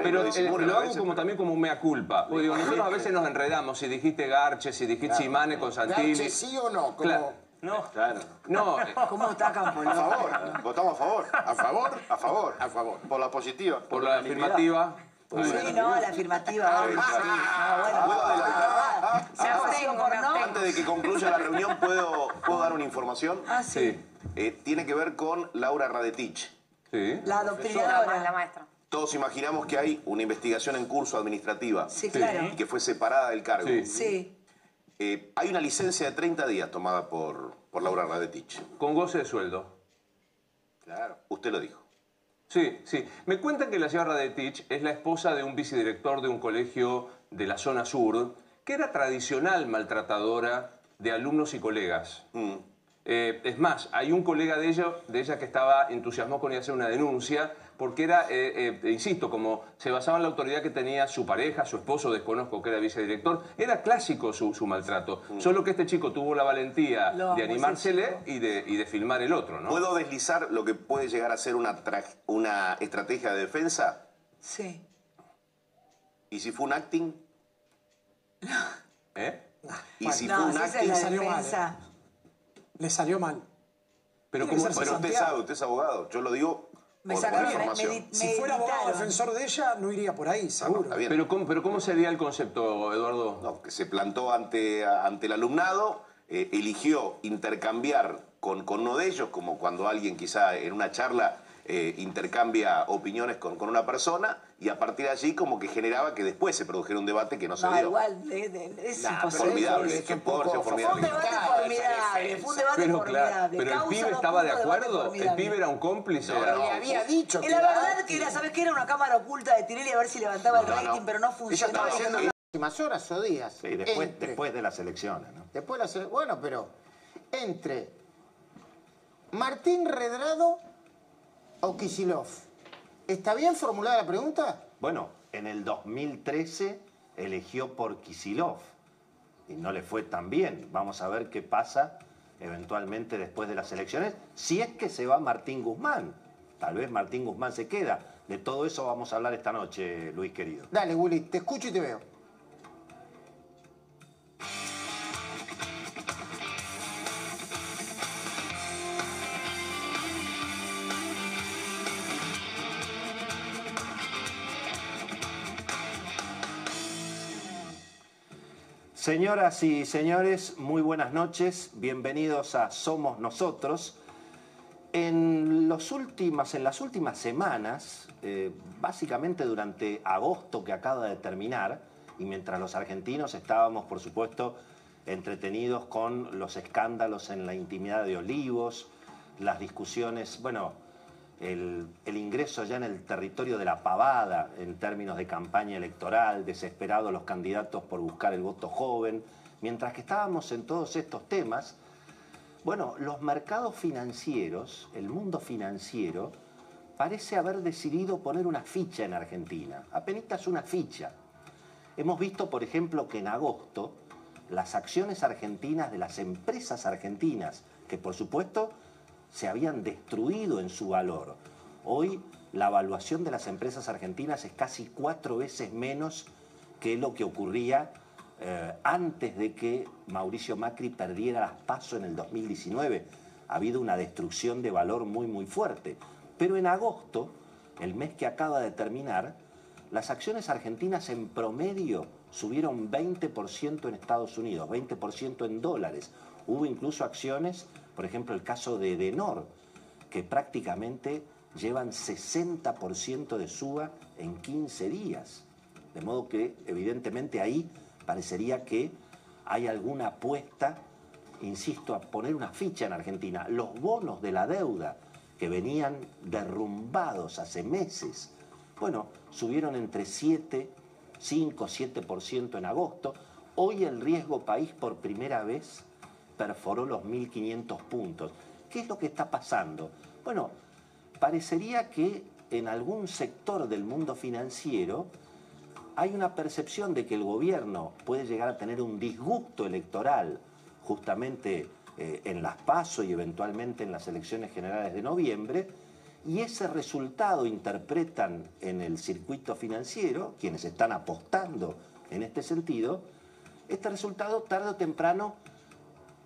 Pero Lo hago como, también como un mea culpa. Digo, nosotros a veces nos enredamos si dijiste Garche, si dijiste Simane con. Garche, ¿sí o no? Claro. No. Claro. No, eh, ¿Cómo está Campo? A favor, votamos a favor. ¿A favor? A favor. A favor. Por la positiva. por la afirmativa. Sí, no, la afirmativa. Sí. Ah, por. Antes de que concluya la reunión, ¿puedo, ¿puedo dar una información? Ah, sí. Sí, Eh, tiene que ver con Laura Radetich. sí. La La, adoctrinadora. la maestra. Todos imaginamos que hay una investigación en curso administrativa. Sí, claro. Y que fue separada del cargo. Sí. Sí. Eh, hay una licencia de 30 días tomada por, por Laura Radetich. Con goce de sueldo. Claro. Usted lo dijo. Sí, sí. Me cuentan que la señora Radetich es la esposa de un vicedirector de un colegio de la zona sur, que era tradicional maltratadora de alumnos y colegas. Mm. Eh, es más, hay un colega de ella, de ella que estaba entusiasmado con ir a hacer una denuncia, porque era, eh, eh, insisto, como se basaba en la autoridad que tenía su pareja, su esposo, desconozco que era vicedirector, era clásico su, su maltrato. Solo que este chico tuvo la valentía Lo de animársele y de, y de filmar el otro, ¿no? ¿Puedo deslizar lo que puede llegar a ser una, una estrategia de defensa? Sí. ¿Y si fue un acting? ¿Eh? ¿Y si fue un si acting? Le salió mal, defensa. Le salió mal. Pero, ser pero usted sabe, usted es abogado. Yo lo digo Me sacaron- información. me- Si fuera abogado defensor de ella, no iría por ahí, seguro. Pero ¿cómo, pero ¿cómo sería el concepto, Eduardo? No, que se plantó ante, ante el alumnado, eh, eligió intercambiar con, con uno de ellos, como cuando alguien quizá en una charla eh, intercambia opiniones con, con una persona, y a partir de allí como que generaba que después se produjera un debate que no se No, dio. igual, de- de- es Nah, imposible. formidable, que sido Fue un debate formidable, fue un debate Pero formidable. claro, pero el pibe estaba de acuerdo, el pibe era un cómplice. No, era- no, había dicho Y la verdad que era, ¿sabes qué? Era una cámara oculta de Tinelli a ver si levantaba el No, no. rating, pero no funcionó. últimas horas o días. Sí, después, entre- después de las elecciones, ¿no? después de las bueno, pero entre Martín Redrado o Kisilov. ¿Está bien formulada la pregunta? Bueno, en el 2013 eligió por Kisilov y no le fue tan bien. Vamos a ver qué pasa eventualmente después de las elecciones, si es que se va Martín Guzmán. Tal vez Martín Guzmán se queda. De todo eso vamos a hablar esta noche, Luis querido. Dale, Willy, te escucho y te veo. Señoras y señores, muy buenas noches. Bienvenidos a Somos Nosotros. En, los últimas, en las últimas semanas, eh, básicamente durante agosto que acaba de terminar, y mientras los argentinos estábamos, por supuesto, entretenidos con los escándalos en la intimidad de Olivos, las discusiones, bueno, el, ingreso ya en el territorio de la pavada en términos de campaña electoral, desesperados los candidatos por buscar el voto joven, mientras que estábamos en todos estos temas, bueno, los mercados financieros, el mundo financiero, parece haber decidido poner una ficha en Argentina, apenas una ficha. Hemos visto, por ejemplo, que en agosto las acciones argentinas de las empresas argentinas, que por supuesto se habían destruido en su valor, hoy la evaluación de las empresas argentinas es casi cuatro veces menos que lo que ocurría eh, antes de que Mauricio Macri perdiera las pasos en el 2019. Ha habido una destrucción de valor muy, muy fuerte. Pero en agosto, el mes que acaba de terminar, las acciones argentinas en promedio subieron 20% en Estados Unidos, 20% en dólares. Hubo incluso acciones, por ejemplo el caso de Denor, que prácticamente llevan 60% de suba en 15 días. De modo que evidentemente ahí parecería que hay alguna apuesta, insisto, a poner una ficha en Argentina. Los bonos de la deuda que venían derrumbados hace meses, bueno, subieron entre 7, 5, 7% en agosto. Hoy el riesgo país por primera vez perforó los 1.500 puntos. ¿Qué es lo que está pasando? Bueno, parecería que en algún sector del mundo financiero hay una percepción de que el gobierno puede llegar a tener un disgusto electoral justamente eh, en las PASO y eventualmente en las elecciones generales de noviembre, y ese resultado interpretan en el circuito financiero, quienes están apostando en este sentido, este resultado tarde o temprano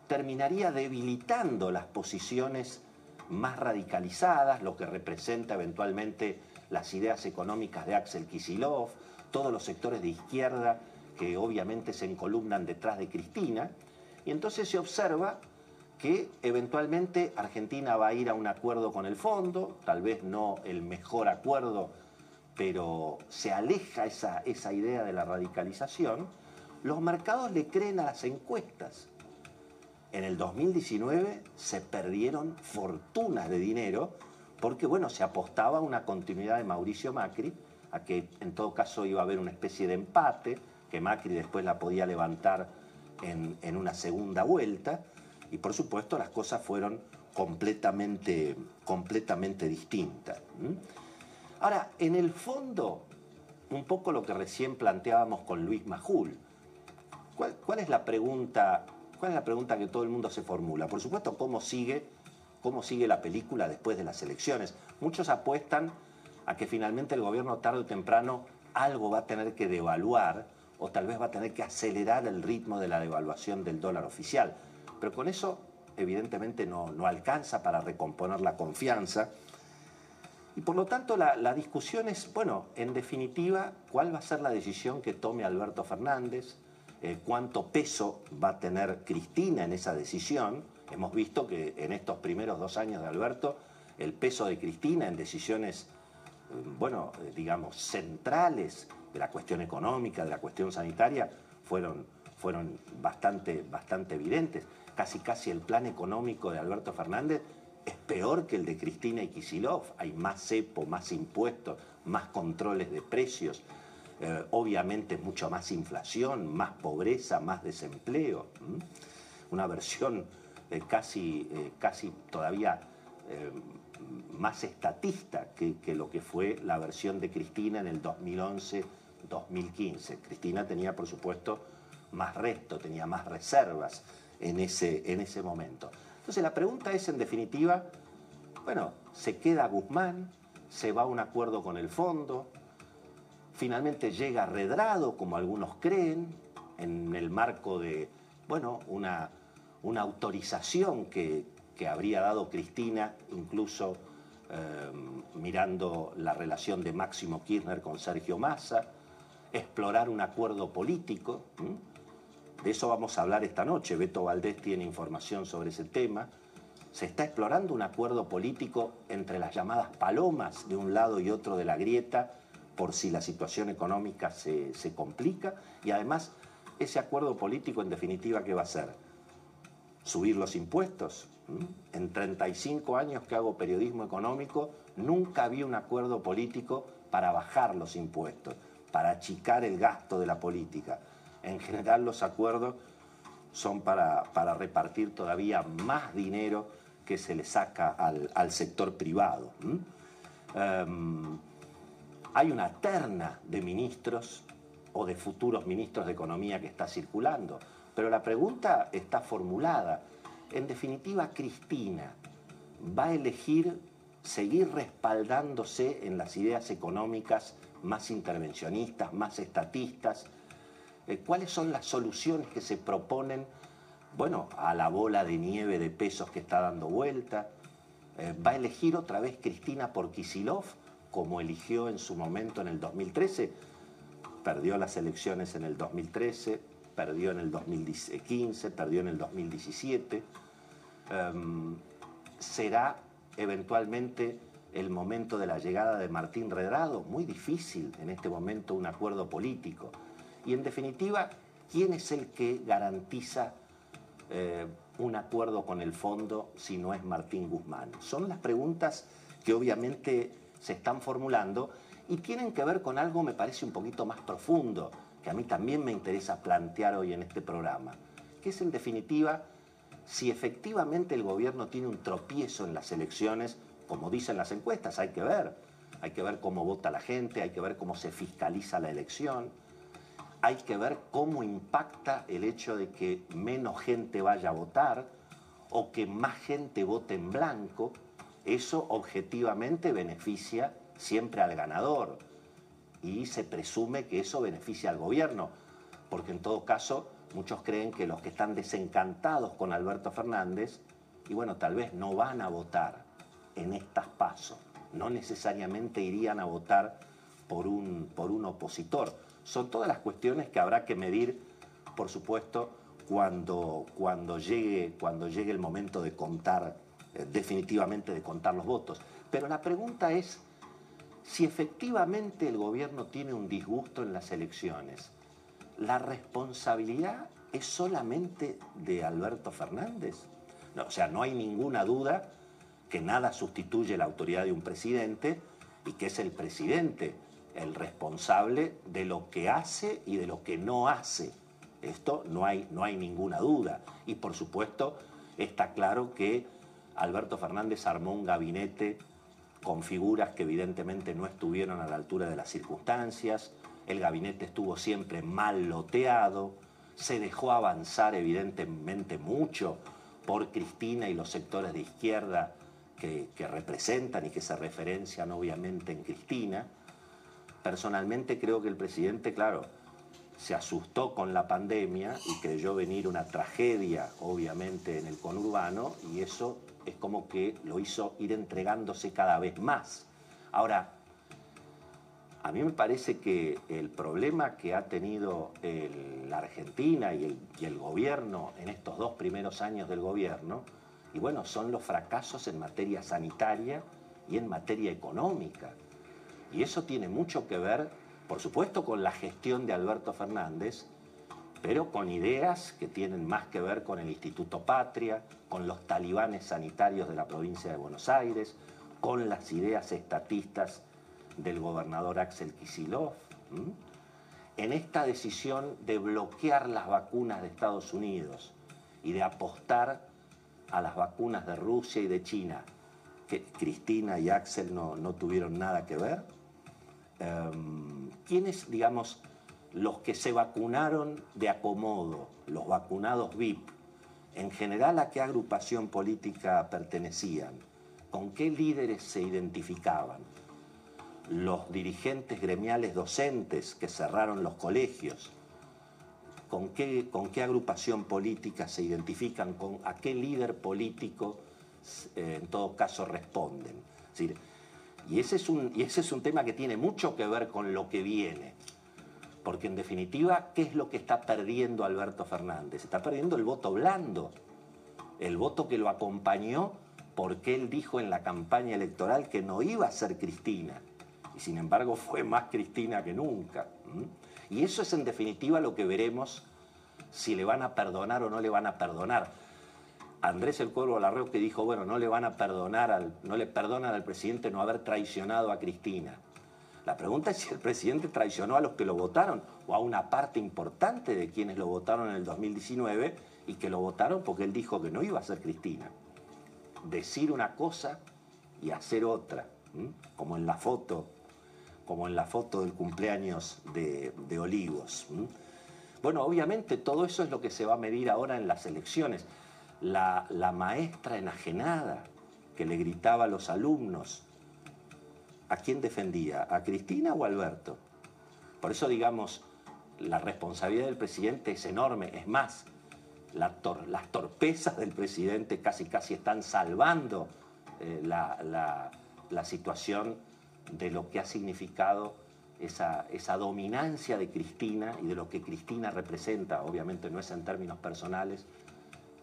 terminaría debilitando las posiciones más radicalizadas, lo que representa eventualmente las ideas económicas de Axel Kisilov, todos los sectores de izquierda que obviamente se encolumnan detrás de Cristina, y entonces se observa que eventualmente Argentina va a ir a un acuerdo con el fondo, tal vez no el mejor acuerdo pero se aleja esa, esa idea de la radicalización, los mercados le creen a las encuestas. En el 2019 se perdieron fortunas de dinero porque, bueno, se apostaba a una continuidad de Mauricio Macri, a que en todo caso iba a haber una especie de empate, que Macri después la podía levantar en, una segunda vuelta, y por supuesto las cosas fueron completamente, completamente distintas. Ahora, en el fondo, un poco lo que recién planteábamos con Luis Majul, ¿cuál, cuál es la pregunta, ¿cuál es la pregunta que todo el mundo se formula? Por supuesto, ¿cómo sigue, cómo sigue la película después de las elecciones? Muchos apuestan a que finalmente el gobierno tarde o temprano algo va a tener que devaluar o tal vez va a tener que acelerar el ritmo de la devaluación del dólar oficial. Pero con eso evidentemente no, no alcanza para recomponer la confianza. Y por lo tanto la, la, discusión es, bueno, en definitiva, cuál va a ser la decisión que tome Alberto Fernández, eh, cuánto peso va a tener Cristina en esa decisión. Hemos visto que en estos primeros dos años de Alberto, el peso de Cristina en decisiones, eh, bueno, eh, digamos, centrales de la cuestión económica, de la cuestión sanitaria, fueron, fueron bastante, bastante evidentes. Casi, casi el plan económico de Alberto Fernández es peor que el de Cristina y Kisilov. Hay más cepo, más impuestos, más controles de precios, eh, obviamente mucho más inflación, más pobreza, más desempleo. Una versión eh, casi, eh, casi todavía más estatista que, que, lo que fue la versión de Cristina en el 2011-2015. Cristina tenía, por supuesto, más resto, tenía más reservas en ese, en ese momento. Entonces la pregunta es, en definitiva, bueno, ¿se queda Guzmán? ¿Se va a un acuerdo con el fondo? ¿Finalmente llega Redrado, como algunos creen, en el marco de, bueno, una, una autorización que, que, habría dado Cristina, incluso eh, mirando la relación de Máximo Kirchner con Sergio Massa, explorar un acuerdo político? De eso vamos a hablar esta noche. Beto Valdés tiene información sobre ese tema. Se está explorando un acuerdo político entre las llamadas palomas de un lado y otro de la grieta por si la situación económica se, se complica. Y además, ese acuerdo político en definitiva, ¿qué va a hacer? Subir los impuestos. En 35 años que hago periodismo económico, nunca vi un acuerdo político para bajar los impuestos, para achicar el gasto de la política en general los acuerdos son para, para repartir todavía más dinero que se le saca al, al sector privado. Um, hay una terna de ministros o de futuros ministros de Economía que está circulando, pero la pregunta está formulada. En definitiva, Cristina va a elegir seguir respaldándose en las ideas económicas más intervencionistas, más estatistas, eh, cuáles son las soluciones que se proponen, bueno, a la bola de nieve de pesos que está dando vuelta. Eh, ¿Va a elegir otra vez Cristina por Kisilov, como eligió en su momento en el 2013? Perdió las elecciones en el 2013, perdió en el 2015, perdió en el 2017. Um, ¿Será eventualmente el momento de la llegada de Martín Redrado? Muy difícil en este momento un acuerdo político. Y en definitiva, ¿quién es el que garantiza eh, un acuerdo con el fondo si no es Martín Guzmán? Son las preguntas que obviamente se están formulando y tienen que ver con algo, me parece, un poquito más profundo, que a mí también me interesa plantear hoy en este programa, que es en definitiva si efectivamente el gobierno tiene un tropiezo en las elecciones, como dicen las encuestas, hay que ver, hay que ver cómo vota la gente, hay que ver cómo se fiscaliza la elección hay que ver cómo impacta el hecho de que menos gente vaya a votar o que más gente vote en blanco. Eso objetivamente beneficia siempre al ganador y se presume que eso beneficia al gobierno, porque en todo caso muchos creen que los que están desencantados con Alberto Fernández, y bueno, tal vez no van a votar en estas pasos, no necesariamente irían a votar por un, por un opositor. Son todas las cuestiones que habrá que medir, por supuesto, cuando, cuando, llegue, cuando llegue el momento de contar, definitivamente de contar los votos. Pero la pregunta es, si efectivamente el gobierno tiene un disgusto en las elecciones, ¿la responsabilidad es solamente de Alberto Fernández? O sea, no hay ninguna duda que nada sustituye la autoridad de un presidente y que es el presidente el responsable de lo que hace y de lo que no hace. Esto no hay, no hay ninguna duda. Y por supuesto está claro que Alberto Fernández armó un gabinete con figuras que evidentemente no estuvieron a la altura de las circunstancias, el gabinete estuvo siempre mal loteado, se dejó avanzar evidentemente mucho por Cristina y los sectores de izquierda que, representan y que se referencian obviamente en Cristina. Personalmente creo que el presidente, claro, se asustó con la pandemia y creyó venir una tragedia, obviamente, en el conurbano, y eso es como que lo hizo ir entregándose cada vez más. Ahora, a mí me parece que el problema que ha tenido la Argentina y el, gobierno en estos dos primeros años del gobierno, y bueno, son los fracasos en materia sanitaria y en materia económica. Y eso tiene mucho que ver, por supuesto, con la gestión de Alberto Fernández, pero con ideas que tienen más que ver con el Instituto Patria, con los talibanes sanitarios de la provincia de Buenos Aires, con las ideas estatistas del gobernador Axel Kisilov. En esta decisión de bloquear las vacunas de Estados Unidos y de apostar a las vacunas de Rusia y de China, que Cristina y Axel no, tuvieron nada que ver. Um, ¿Quiénes, digamos, los que se vacunaron de acomodo, los vacunados VIP, en general a qué agrupación política pertenecían, con qué líderes se identificaban, los dirigentes gremiales docentes que cerraron los colegios, con qué, con qué agrupación política se identifican, con a qué líder político eh, en todo caso responden. y, ese es un, y ese es un tema que tiene mucho que ver con lo que viene. Porque en definitiva, ¿qué es lo que está perdiendo Alberto Fernández? Está perdiendo el voto blando, el voto que lo acompañó porque él dijo en la campaña electoral que no iba a ser Cristina. Y sin embargo fue más Cristina que nunca. Y eso es en definitiva lo que veremos si le van a perdonar o no le van a perdonar. Andrés el Cuervo Larreo que dijo, bueno, no le van a perdonar, no le perdonan al presidente no haber traicionado a Cristina. La pregunta es si el presidente traicionó a los que lo votaron o a una parte importante de quienes lo votaron en el 2019 y que lo votaron porque él dijo que no iba a ser Cristina. Decir una cosa y hacer otra, como en la foto, como en la foto del cumpleaños de, Olivos. Bueno, obviamente todo eso es lo que se va a medir ahora en las elecciones. La, la maestra enajenada que le gritaba a los alumnos, ¿a quién defendía? ¿A Cristina o a Alberto? Por eso, digamos, la responsabilidad del presidente es enorme. Es más, las torpezas del presidente casi casi están salvando eh, la, situación de lo que ha significado esa, esa, dominancia de Cristina y de lo que Cristina representa, obviamente no es en términos personales,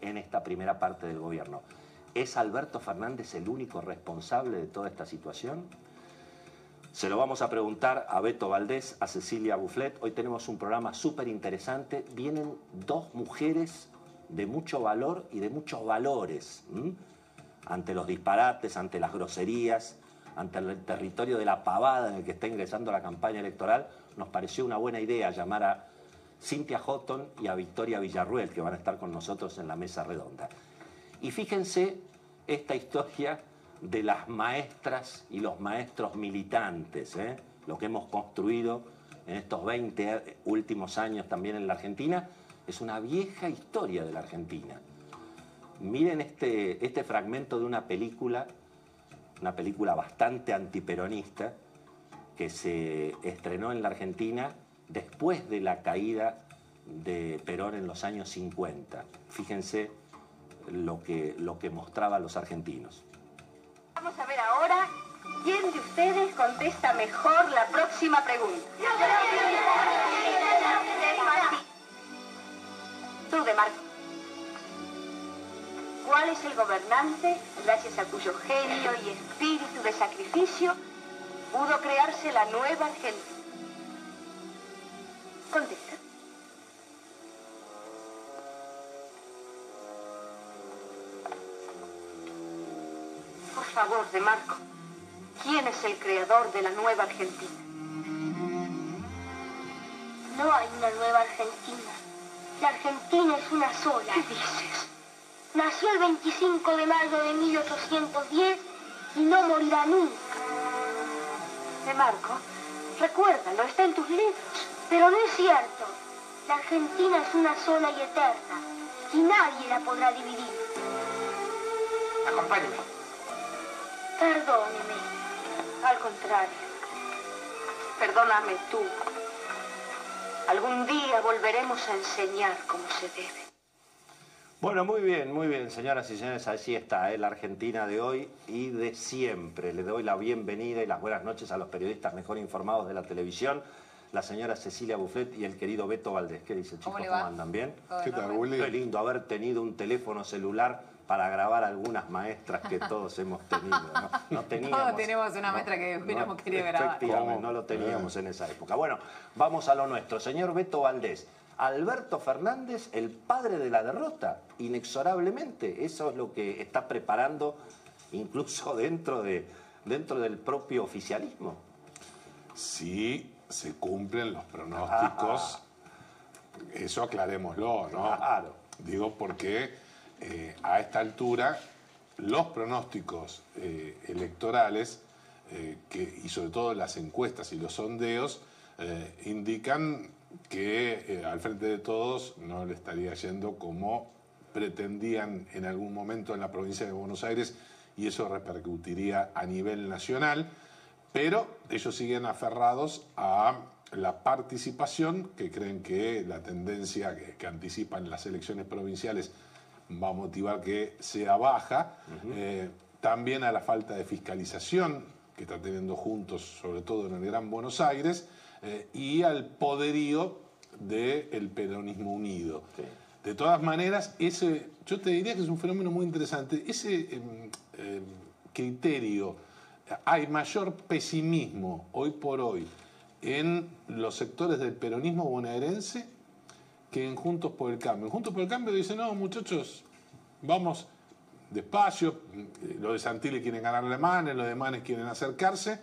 en esta primera parte del gobierno. ¿Es Alberto Fernández el único responsable de toda esta situación? Se lo vamos a preguntar a Beto Valdés, a Cecilia Bufflet. Hoy tenemos un programa súper interesante. Vienen dos mujeres de mucho valor y de muchos valores ante los disparates, ante las groserías, ante el territorio de la pavada en el que está ingresando la campaña electoral. Nos pareció una buena idea llamar a Cintia Houghton y a Victoria Villarruel, que van a estar con nosotros en la mesa redonda. Y fíjense esta historia de las maestras y los maestros militantes, ¿eh? lo que hemos construido en estos 20 últimos años también en la Argentina, es una vieja historia de la Argentina. Miren este, este fragmento de una película, una película bastante antiperonista, que se estrenó en la Argentina después de la caída de Perón en los años 50. Fíjense lo que, lo que mostraba a los argentinos. Vamos a ver ahora quién de ustedes contesta mejor la próxima pregunta. Tú, de Marco. ¿Cuál es el gobernante gracias a cuyo genio y espíritu de sacrificio pudo crearse la nueva Argentina? Contesta. Por favor, De Marco, ¿quién es el creador de la nueva Argentina? No hay una nueva Argentina. La Argentina es una sola. ¿Qué dices? Nació el 25 de mayo de 1810 y no morirá nunca. De Marco, recuérdalo, está en tus libros. Pero no es cierto. La Argentina es una sola y eterna. Y nadie la podrá dividir. Acompáñame. Perdóneme. Al contrario. Perdóname tú. Algún día volveremos a enseñar cómo se debe. Bueno, muy bien, muy bien, señoras y señores, así está, ¿eh? la Argentina de hoy y de siempre. Le doy la bienvenida y las buenas noches a los periodistas mejor informados de la televisión, la señora Cecilia Buffet y el querido Beto Valdés. ¿Qué dice, chicos? ¿Cómo ¿Cómo andan? ¿Bien? ¿Qué tal, Willy? Qué lindo haber tenido un teléfono celular para grabar algunas maestras que todos hemos tenido. No, no teníamos. Todos tenemos una maestra que hubiéramos querido grabar. Efectivamente, no lo teníamos en esa época. Bueno, vamos a lo nuestro. Señor Beto Valdés, Alberto Fernández, el padre de la derrota, inexorablemente. Eso es lo que está preparando incluso dentro, de, dentro del propio oficialismo. Sí, se cumplen los pronósticos. Eso aclarémoslo, ¿no? Claro. Digo porque eh, a esta altura los pronósticos eh, electorales eh, y sobre todo las encuestas y los sondeos indican que al frente de todos no le estaría yendo como pretendían en algún momento en la provincia de Buenos Aires y eso repercutiría a nivel nacional, pero ellos siguen aferrados a la participación, que creen que la tendencia que anticipan las elecciones provinciales va a motivar que sea baja, eh, también a la falta de fiscalización que está teniendo juntos, sobre todo en el Gran Buenos Aires, eh, y al poderío del peronismo unido. De todas maneras, ese, yo te diría que es un fenómeno muy interesante. Ese em, em, criterio, hay mayor pesimismo hoy por hoy en los sectores del peronismo bonaerense que en Juntos por el Cambio. En Juntos por el Cambio dicen, no, muchachos, vamos despacio, los de Santilli quieren ganar alemanes, los de Manes quieren acercarse,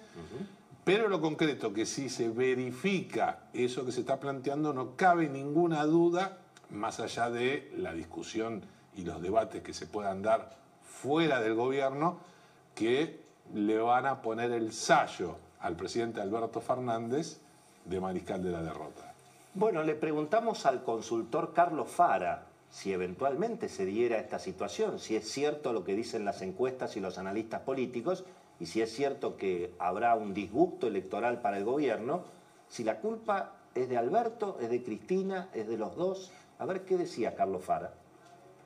pero lo concreto, que si se verifica eso que se está planteando, no cabe ninguna duda, más allá de la discusión y los debates que se puedan dar fuera del gobierno, que le van a poner el sallo al presidente Alberto Fernández de mariscal de la derrota. Bueno, le preguntamos al consultor Carlos Fara si eventualmente se diera esta situación, si es cierto lo que dicen las encuestas y los analistas políticos, y si es cierto que habrá un disgusto electoral para el gobierno, si la culpa es de Alberto, es de Cristina, es de los dos. A ver qué decía Carlos Fara.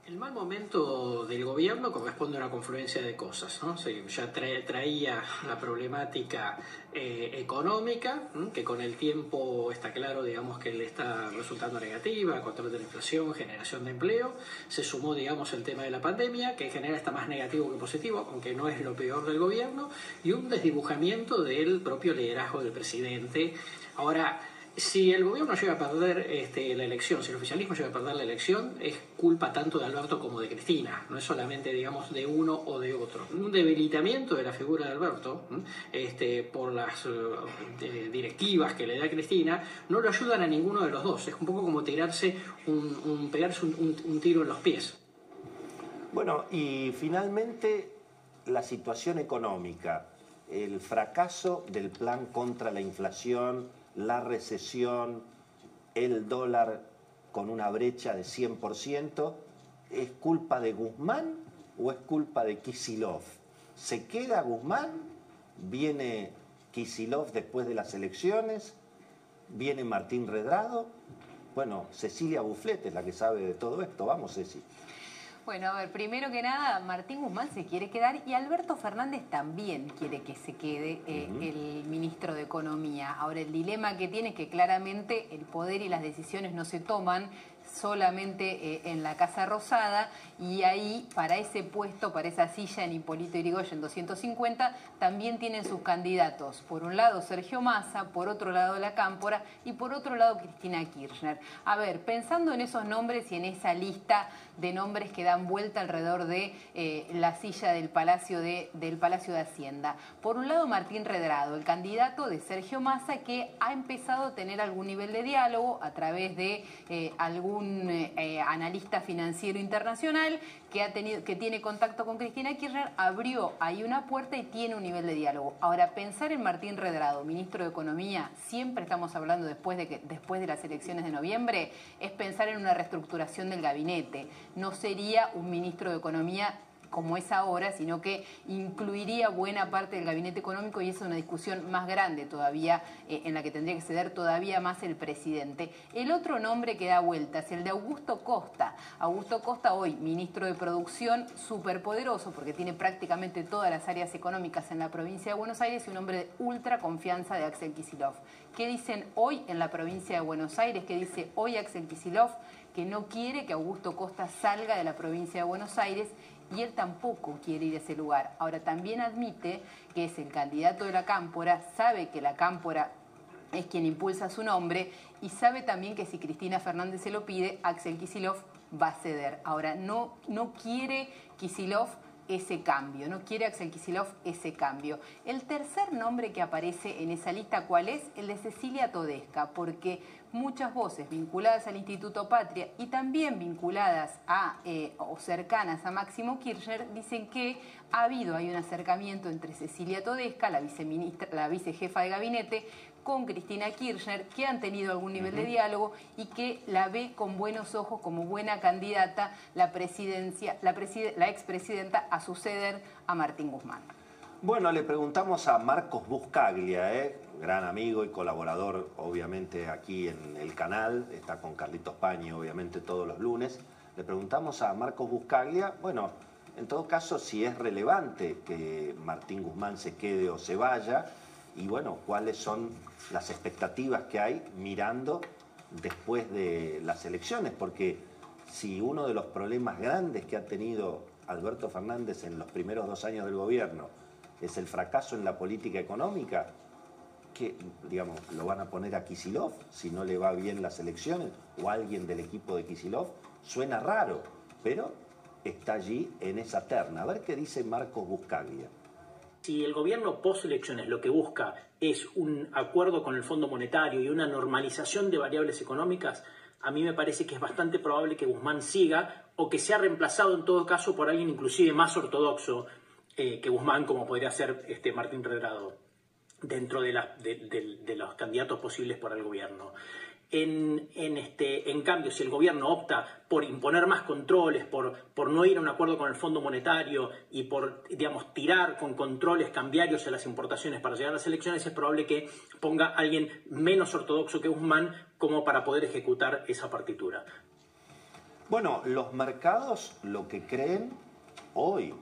El mal momento del gobierno corresponde a una confluencia de cosas. ¿no? Se- ya trae- traía la problemática eh, económica, que con el tiempo está claro digamos, que le está resultando negativa, control de la inflación, generación de empleo. Se sumó digamos, el tema de la pandemia, que en general está más negativo que positivo, aunque no es lo peor del gobierno, y un desdibujamiento del propio liderazgo del presidente. Ahora, si el gobierno llega a perder este, la elección, si el oficialismo llega a perder la elección, es culpa tanto de Alberto como de Cristina, no es solamente, digamos, de uno o de otro. Un debilitamiento de la figura de Alberto este, por las eh, directivas que le da Cristina no lo ayudan a ninguno de los dos. Es un poco como tirarse un, pegarse un tiro en los pies. Bueno, y finalmente la situación económica, el fracaso del plan contra la inflación, la recesión, el dólar con una brecha de 100%, ¿es culpa de Guzmán o es culpa de Kisilov? ¿Se queda Guzmán? ¿Viene Kisilov después de las elecciones? ¿Viene Martín Redrado? Bueno, Cecilia Buflet es la que sabe de todo esto. Vamos, Ceci. Bueno, a ver, primero que nada, Martín Guzmán se quiere quedar y Alberto Fernández también quiere que se quede eh, el ministro de Economía. Ahora, el dilema que tiene es que claramente el poder y las decisiones no se toman solamente eh, en la Casa Rosada y ahí para ese puesto, para esa silla en Hipólito Yrigoyen 250, también tienen sus candidatos. Por un lado Sergio Massa, por otro lado La Cámpora y por otro lado Cristina Kirchner. A ver, pensando en esos nombres y en esa lista de nombres que dan vuelta alrededor de eh, la silla del Palacio de, Hacienda. Por un lado Martín Redrado, el candidato de Sergio Massa que ha empezado a tener algún nivel de diálogo a través de eh, algún eh, analista financiero internacional que, ha tenido, que tiene contacto con Cristina Kirchner, abrió ahí una puerta y tiene un nivel de diálogo. Ahora, pensar en Martín Redrado, ministro de Economía, siempre estamos hablando después de, que, después de las elecciones de noviembre, es pensar en una reestructuración del gabinete. No sería un ministro de Economía como es ahora, sino que incluiría buena parte del gabinete económico y esa es una discusión más grande todavía, eh, en la que tendría que ceder todavía más el presidente. El otro nombre que da vuelta es el de Augusto Costa. Augusto Costa, hoy ministro de Producción, superpoderoso, porque tiene prácticamente todas las áreas económicas en la provincia de Buenos Aires y un hombre de ultra confianza de Axel Kisilov. ¿Qué dicen hoy en la provincia de Buenos Aires? ¿Qué dice hoy Axel Kisilov? Que no quiere que Augusto Costa salga de la provincia de Buenos Aires y él tampoco quiere ir a ese lugar. Ahora también admite que es el candidato de la Cámpora, sabe que la Cámpora es quien impulsa su nombre y sabe también que si Cristina Fernández se lo pide, Axel Kisilov va a ceder. Ahora, no, no quiere Kisilov ese cambio, no quiere Axel Kisilov ese cambio. El tercer nombre que aparece en esa lista, ¿cuál es? El de Cecilia Todesca, porque muchas voces vinculadas al Instituto Patria y también vinculadas a eh, o cercanas a Máximo Kirchner dicen que ha habido hay un acercamiento entre Cecilia Todesca, la viceministra, la vicejefa de gabinete, con Cristina Kirchner, que han tenido algún nivel de diálogo y que la ve con buenos ojos como buena candidata la presidencia, la, la expresidenta a suceder a Martín Guzmán. Bueno, le preguntamos a Marcos Buscaglia, ¿eh? gran amigo y colaborador, obviamente, aquí en el canal, está con Carlitos Pañi, obviamente, todos los lunes. Le preguntamos a Marcos Buscaglia, bueno, en todo caso, si es relevante que Martín Guzmán se quede o se vaya, y bueno, cuáles son las expectativas que hay mirando después de las elecciones, porque si uno de los problemas grandes que ha tenido Alberto Fernández en los primeros dos años del gobierno es el fracaso en la política económica, que, digamos, lo van a poner a Kisilov si no le va bien las elecciones, o alguien del equipo de Kisilov, suena raro, pero está allí en esa terna. A ver qué dice Marcos Buscaglia. Si el gobierno post elecciones lo que busca es un acuerdo con el Fondo Monetario y una normalización de variables económicas, a mí me parece que es bastante probable que Guzmán siga o que sea reemplazado en todo caso por alguien inclusive más ortodoxo eh, que Guzmán, como podría ser este Martín Redrado, dentro de, de los candidatos posibles para el gobierno. En, este, en cambio, si el gobierno opta por imponer más controles, por, por no ir a un acuerdo con el Fondo Monetario y por, digamos, tirar con controles cambiarios a las importaciones para llegar a las elecciones, es probable que ponga a alguien menos ortodoxo que Guzmán como para poder ejecutar esa partitura. Bueno, los mercados lo que creen hoy,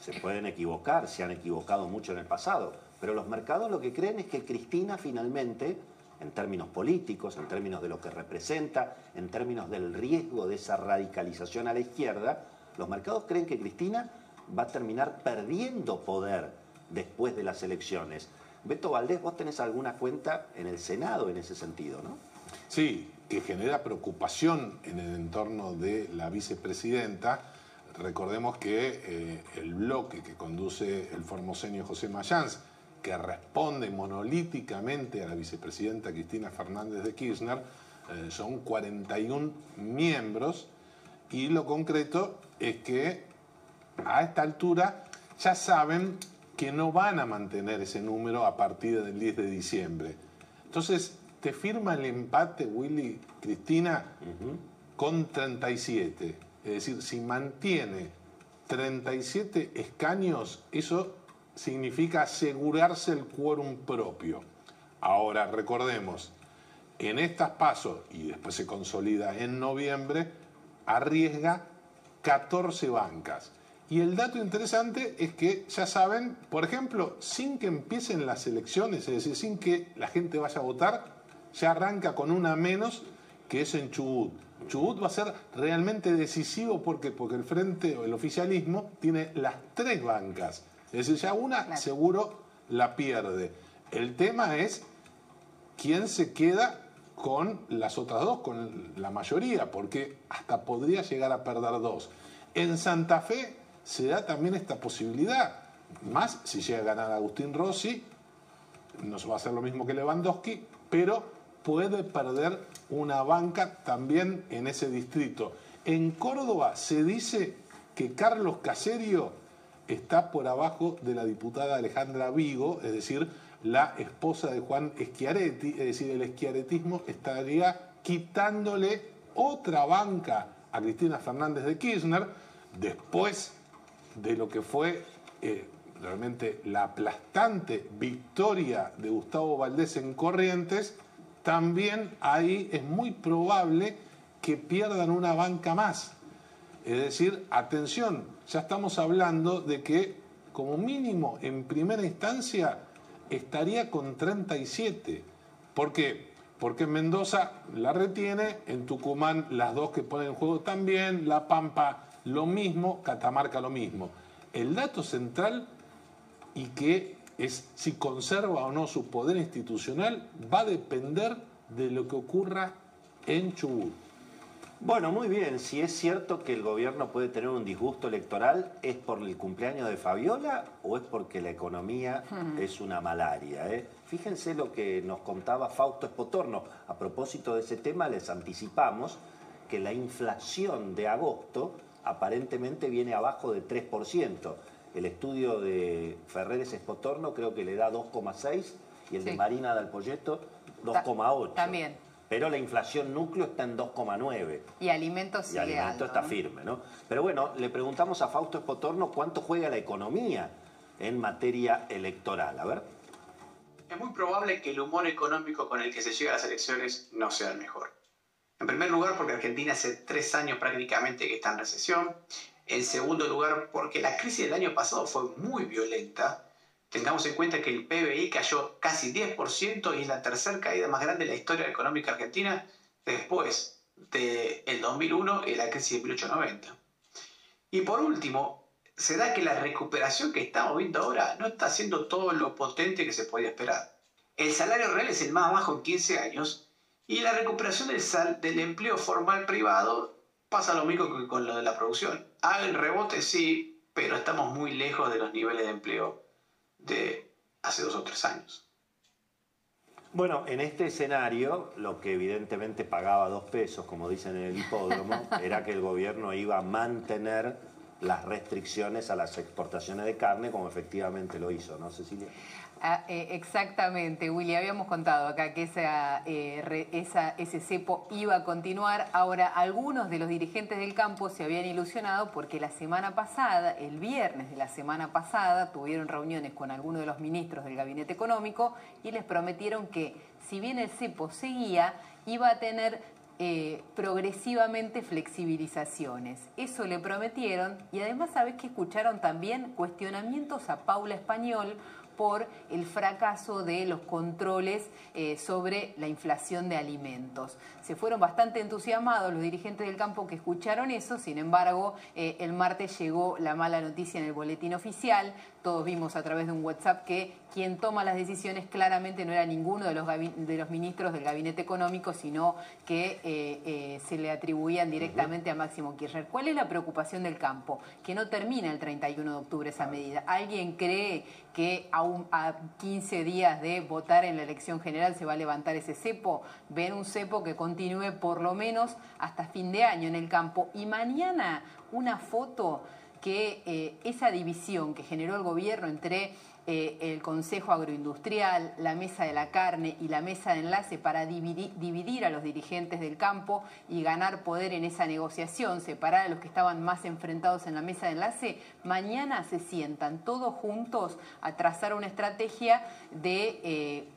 se pueden equivocar, se han equivocado mucho en el pasado, pero los mercados lo que creen es que Cristina finalmente en términos políticos, en términos de lo que representa, en términos del riesgo de esa radicalización a la izquierda, los mercados creen que Cristina va a terminar perdiendo poder después de las elecciones. Beto Valdés, vos tenés alguna cuenta en el Senado en ese sentido, ¿no? Sí, que genera preocupación en el entorno de la vicepresidenta. Recordemos que eh, el bloque que conduce el formoseño José Mayans, que responde monolíticamente a la vicepresidenta Cristina Fernández de Kirchner, eh, son 41 miembros y lo concreto es que a esta altura ya saben que no van a mantener ese número a partir del 10 de diciembre. Entonces, te firma el empate, Willy, Cristina, con 37. Es decir, si mantiene 37 escaños, eso significa asegurarse el quórum propio. Ahora, recordemos, en estas pasos, y después se consolida en noviembre, arriesga 14 bancas. Y el dato interesante es que ya saben, por ejemplo, sin que empiecen las elecciones, es decir, sin que la gente vaya a votar, ya arranca con una menos que es en Chubut. Chubut va a ser realmente decisivo porque, porque el frente o el oficialismo tiene las tres bancas. Es decir, ya una seguro la pierde. El tema es quién se queda con las otras dos, con la mayoría, porque hasta podría llegar a perder dos. En Santa Fe se da también esta posibilidad, más si llega a ganar Agustín Rossi, no va a ser lo mismo que Lewandowski, pero puede perder una banca también en ese distrito. En Córdoba se dice que Carlos Caserio está por abajo de la diputada Alejandra Vigo, es decir, la esposa de Juan Schiaretti, es decir, el esquiaretismo estaría quitándole otra banca a Cristina Fernández de Kirchner después de lo que fue eh, realmente la aplastante victoria de Gustavo Valdés en Corrientes, también ahí es muy probable que pierdan una banca más. Es decir, atención, ya estamos hablando de que como mínimo en primera instancia estaría con 37. ¿Por qué? Porque en Mendoza la retiene, en Tucumán las dos que ponen en juego también, La Pampa lo mismo, Catamarca lo mismo. El dato central y que es si conserva o no su poder institucional va a depender de lo que ocurra en Chubut. Bueno, muy bien. Si es cierto que el gobierno puede tener un disgusto electoral, ¿es por el cumpleaños de Fabiola o es porque la economía es una malaria? Eh? Fíjense lo que nos contaba Fausto Espotorno. A propósito de ese tema, les anticipamos que la inflación de agosto aparentemente viene abajo de 3%. El estudio de Ferreres Espotorno creo que le da 2,6 y el de Marina Dalpolleto 2,8. También pero la inflación núcleo está en 2,9. Y alimentos Y alimentos está firme, ¿no? Pero bueno, le preguntamos a Fausto Espotorno cuánto juega la economía en materia electoral. A ver. Es muy probable que el humor económico con el que se llega a las elecciones no sea el mejor. En primer lugar, porque Argentina hace tres años prácticamente que está en recesión. En segundo lugar, porque la crisis del año pasado fue muy violenta Tengamos en cuenta que el PBI cayó casi 10% y es la tercera caída más grande de la historia económica argentina después del 2001 y la crisis de 1890. Y por último, se da que la recuperación que estamos viendo ahora no está siendo todo lo potente que se podía esperar. El salario real es el más bajo en 15 años y la recuperación del, del empleo formal privado pasa lo mismo que con lo de la producción. Hay rebote, sí, pero estamos muy lejos de los niveles de empleo de hace dos o tres años. Bueno, en este escenario, lo que evidentemente pagaba dos pesos, como dicen en el hipódromo, era que el gobierno iba a mantener las restricciones a las exportaciones de carne, como efectivamente lo hizo, ¿no, Cecilia? Ah, eh, exactamente, Willy, habíamos contado acá que eh, esa, ese cepo iba a continuar. Ahora, algunos de los dirigentes del campo se habían ilusionado porque la semana pasada, el viernes de la semana pasada, tuvieron reuniones con algunos de los ministros del gabinete económico y les prometieron que si bien el cepo seguía, iba a tener eh, progresivamente flexibilizaciones. Eso le prometieron y además sabes que escucharon también cuestionamientos a Paula Español por el fracaso de los controles eh, sobre la inflación de alimentos. Se fueron bastante entusiasmados los dirigentes del campo que escucharon eso, sin embargo, eh, el martes llegó la mala noticia en el boletín oficial, todos vimos a través de un WhatsApp que quien toma las decisiones claramente no era ninguno de los, de los ministros del gabinete económico, sino que eh, se le atribuían directamente a Máximo Kirchner. ¿Cuál es la preocupación del campo? Que no termina el 31 de octubre esa medida. ¿Alguien cree que a, a 15 días de votar en la elección general se va a levantar ese cepo? Ven un cepo que continúe por lo menos hasta fin de año en el campo. Y mañana una foto que eh, esa división que generó el gobierno entre eh, el Consejo Agroindustrial, la Mesa de la Carne y la Mesa de Enlace para dividir, a los dirigentes del campo y ganar poder en esa negociación, separar a los que estaban más enfrentados en la Mesa de Enlace, mañana se sientan todos juntos a trazar una estrategia de... Eh,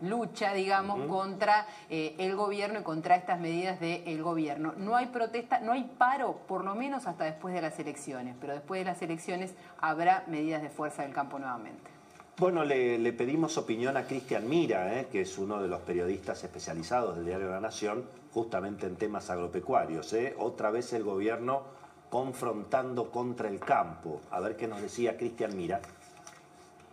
lucha, digamos, contra eh, el gobierno y contra estas medidas del gobierno. No hay protesta, no hay paro, por lo menos hasta después de las elecciones, pero después de las elecciones habrá medidas de fuerza del campo nuevamente. Bueno, le, le pedimos opinión a Cristian Mira, ¿eh? que es uno de los periodistas especializados del diario La Nación, justamente en temas agropecuarios. ¿eh? Otra vez el gobierno confrontando contra el campo. A ver qué nos decía Cristian Mira.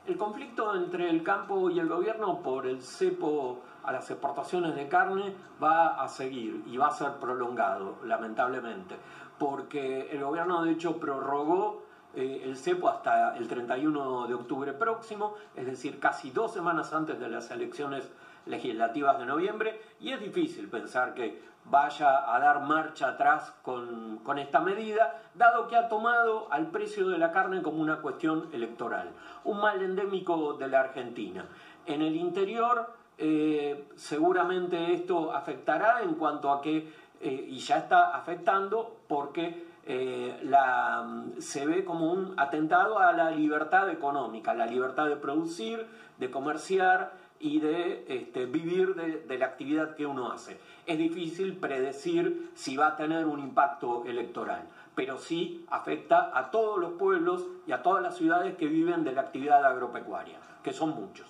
El conflicto entre el campo y el gobierno por el cepo a las exportaciones de carne va a seguir y va a ser prolongado, lamentablemente, porque el gobierno de hecho prorrogó eh, el cepo hasta el 31 de octubre próximo, es decir, casi dos semanas antes de las elecciones legislativas de noviembre, y es difícil pensar que vaya a dar marcha atrás con, con, esta medida, dado que ha tomado al precio de la carne como una cuestión electoral, un mal endémico de la Argentina. En el interior, eh, seguramente esto afectará en cuanto a que, eh, y ya está afectando, porque eh, la, se ve como un atentado a la libertad económica, la libertad de producir, de comerciar y de este, vivir de, la actividad que uno hace. Es difícil predecir si va a tener un impacto electoral, pero sí afecta a todos los pueblos y a todas las ciudades que viven de la actividad agropecuaria, que son muchos.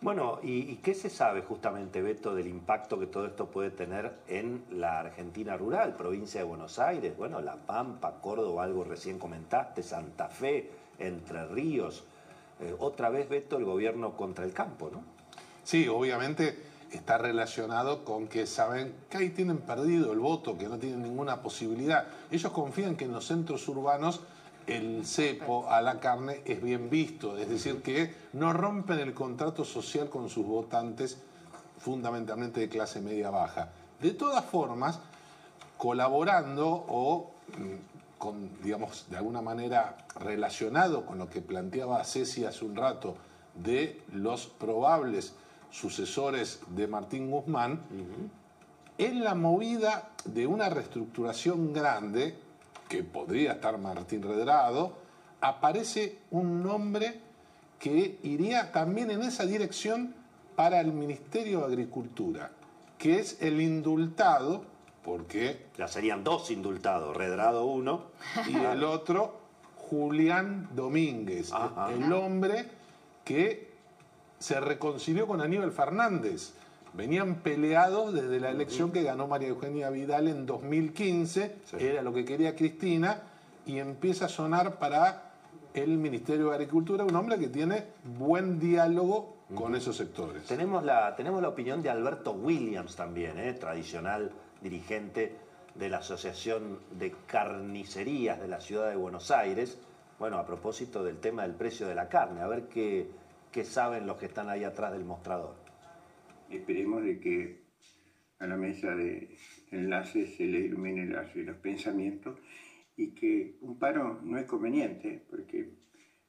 Bueno, ¿y, ¿y, qué se sabe justamente, Beto, del impacto que todo esto puede tener en la Argentina rural, provincia de Buenos Aires? Bueno, La Pampa, Córdoba, algo recién comentaste, Santa Fe, Entre Ríos. Eh, otra vez, Beto, el gobierno contra el campo, ¿no? Sí, obviamente está relacionado con que saben que ahí tienen perdido el voto, que no tienen ninguna posibilidad. Ellos confían que en los centros urbanos el cepo a la carne es bien visto, es decir, que no rompen el contrato social con sus votantes, fundamentalmente de clase media baja. De todas formas, colaborando o mm, con, digamos, de alguna manera relacionado con lo que planteaba Ceci hace un rato de los probables sucesores de Martín Guzmán, en la movida de una reestructuración grande, que podría estar Martín Redrado, aparece un nombre que iría también en esa dirección para el Ministerio de Agricultura, que es el indultado, porque... Ya serían dos indultados, Redrado uno. Y el otro, Julián Domínguez, Ajá. el hombre que se reconcilió con Aníbal Fernández. Venían peleados desde la elección que ganó María Eugenia Vidal en 2015, sí. era lo que quería Cristina, y empieza a sonar para el Ministerio de Agricultura, un hombre que tiene buen diálogo con uh -huh. esos sectores. Tenemos la, tenemos la opinión de Alberto Williams también, ¿eh? tradicional dirigente de la Asociación de Carnicerías de la Ciudad de Buenos Aires. Bueno, a propósito del tema del precio de la carne, a ver qué, qué saben los que están ahí atrás del mostrador. Esperemos de que a la mesa de enlaces se le ilumine los, los pensamientos y que un paro no es conveniente, porque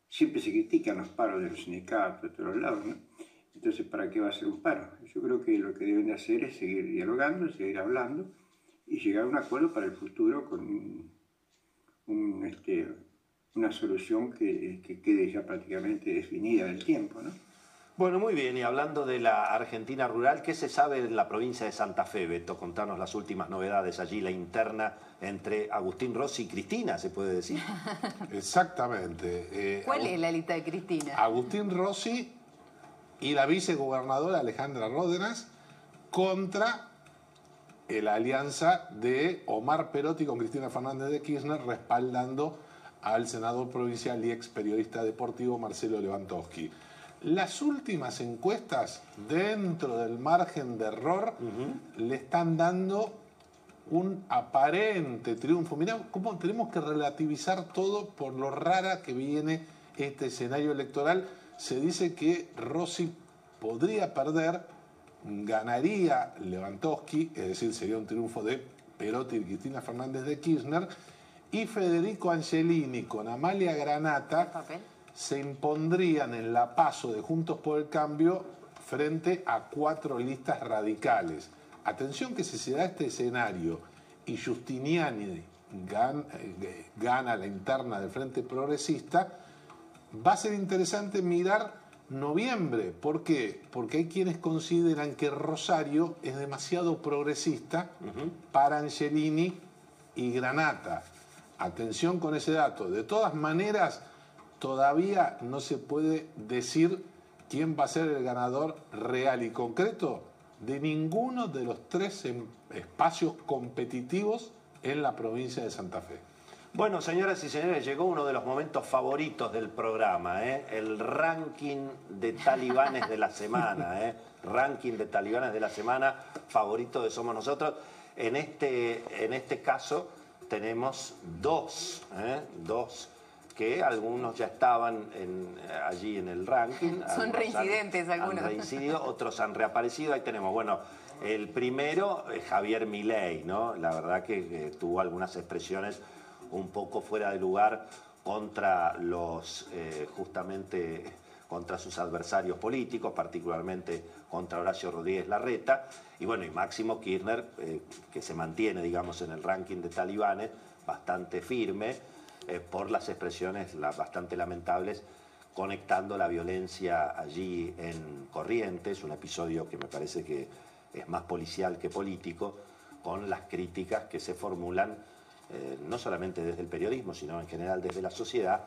siempre se critican los paros de los sindicatos, de todos lados, ¿no? Entonces, ¿para qué va a ser un paro? Yo creo que lo que deben de hacer es seguir dialogando, seguir hablando y llegar a un acuerdo para el futuro con un, un, este, una solución que, que, quede ya prácticamente definida del tiempo, ¿no? Bueno, muy bien, y hablando de la Argentina rural, ¿qué se sabe de la provincia de Santa Fe, Beto? Contanos las últimas novedades allí, la interna entre Agustín Rossi y Cristina, se puede decir. Exactamente. Eh, ¿Cuál Agust es la lista de Cristina? Agustín Rossi y la vicegobernadora Alejandra Ródenas contra la alianza de Omar Perotti con Cristina Fernández de Kirchner respaldando al senador provincial y ex periodista deportivo Marcelo Lewandowski. Las últimas encuestas, dentro del margen de error, uh -huh. le están dando un aparente triunfo. Mirá cómo tenemos que relativizar todo por lo rara que viene este escenario electoral. Se dice que Rossi podría perder, ganaría Lewandowski, es decir, sería un triunfo de Perotti y Cristina Fernández de Kirchner, y Federico Angelini con Amalia Granata se impondrían en la paso de Juntos por el Cambio frente a cuatro listas radicales. Atención que si se da este escenario y Justiniani gana, eh, gana la interna del Frente Progresista, va a ser interesante mirar noviembre. ¿Por qué? Porque hay quienes consideran que Rosario es demasiado progresista uh -huh. para Angelini y Granata. Atención con ese dato. De todas maneras, todavía no se puede decir quién va a ser el ganador real y concreto de ninguno de los tres em- espacios competitivos en la provincia de Santa Fe. Bueno, señoras y señores, llegó uno de los momentos favoritos del programa, ¿eh? el ranking de talibanes de la semana. ¿eh? Ranking de talibanes de la semana, favorito de Somos Nosotros. En este, en este caso tenemos dos, ¿eh? dos que algunos ya estaban en- allí en el ranking. Son reincidentes han, algunos. Han reincidido, otros han reaparecido. Ahí tenemos, bueno, el primero, Javier Milei, ¿no? La verdad que, que tuvo algunas expresiones un poco fuera de lugar contra los, eh, justamente, contra sus adversarios políticos, particularmente contra Horacio Rodríguez Larreta, y bueno, y Máximo Kirchner, eh, que se mantiene, digamos, en el ranking de talibanes, bastante firme, eh, por las expresiones bastante lamentables, conectando la violencia allí en Corrientes, un episodio que me parece que es más policial que político, con las críticas que se formulan eh, no solamente desde el periodismo, sino en general desde la sociedad,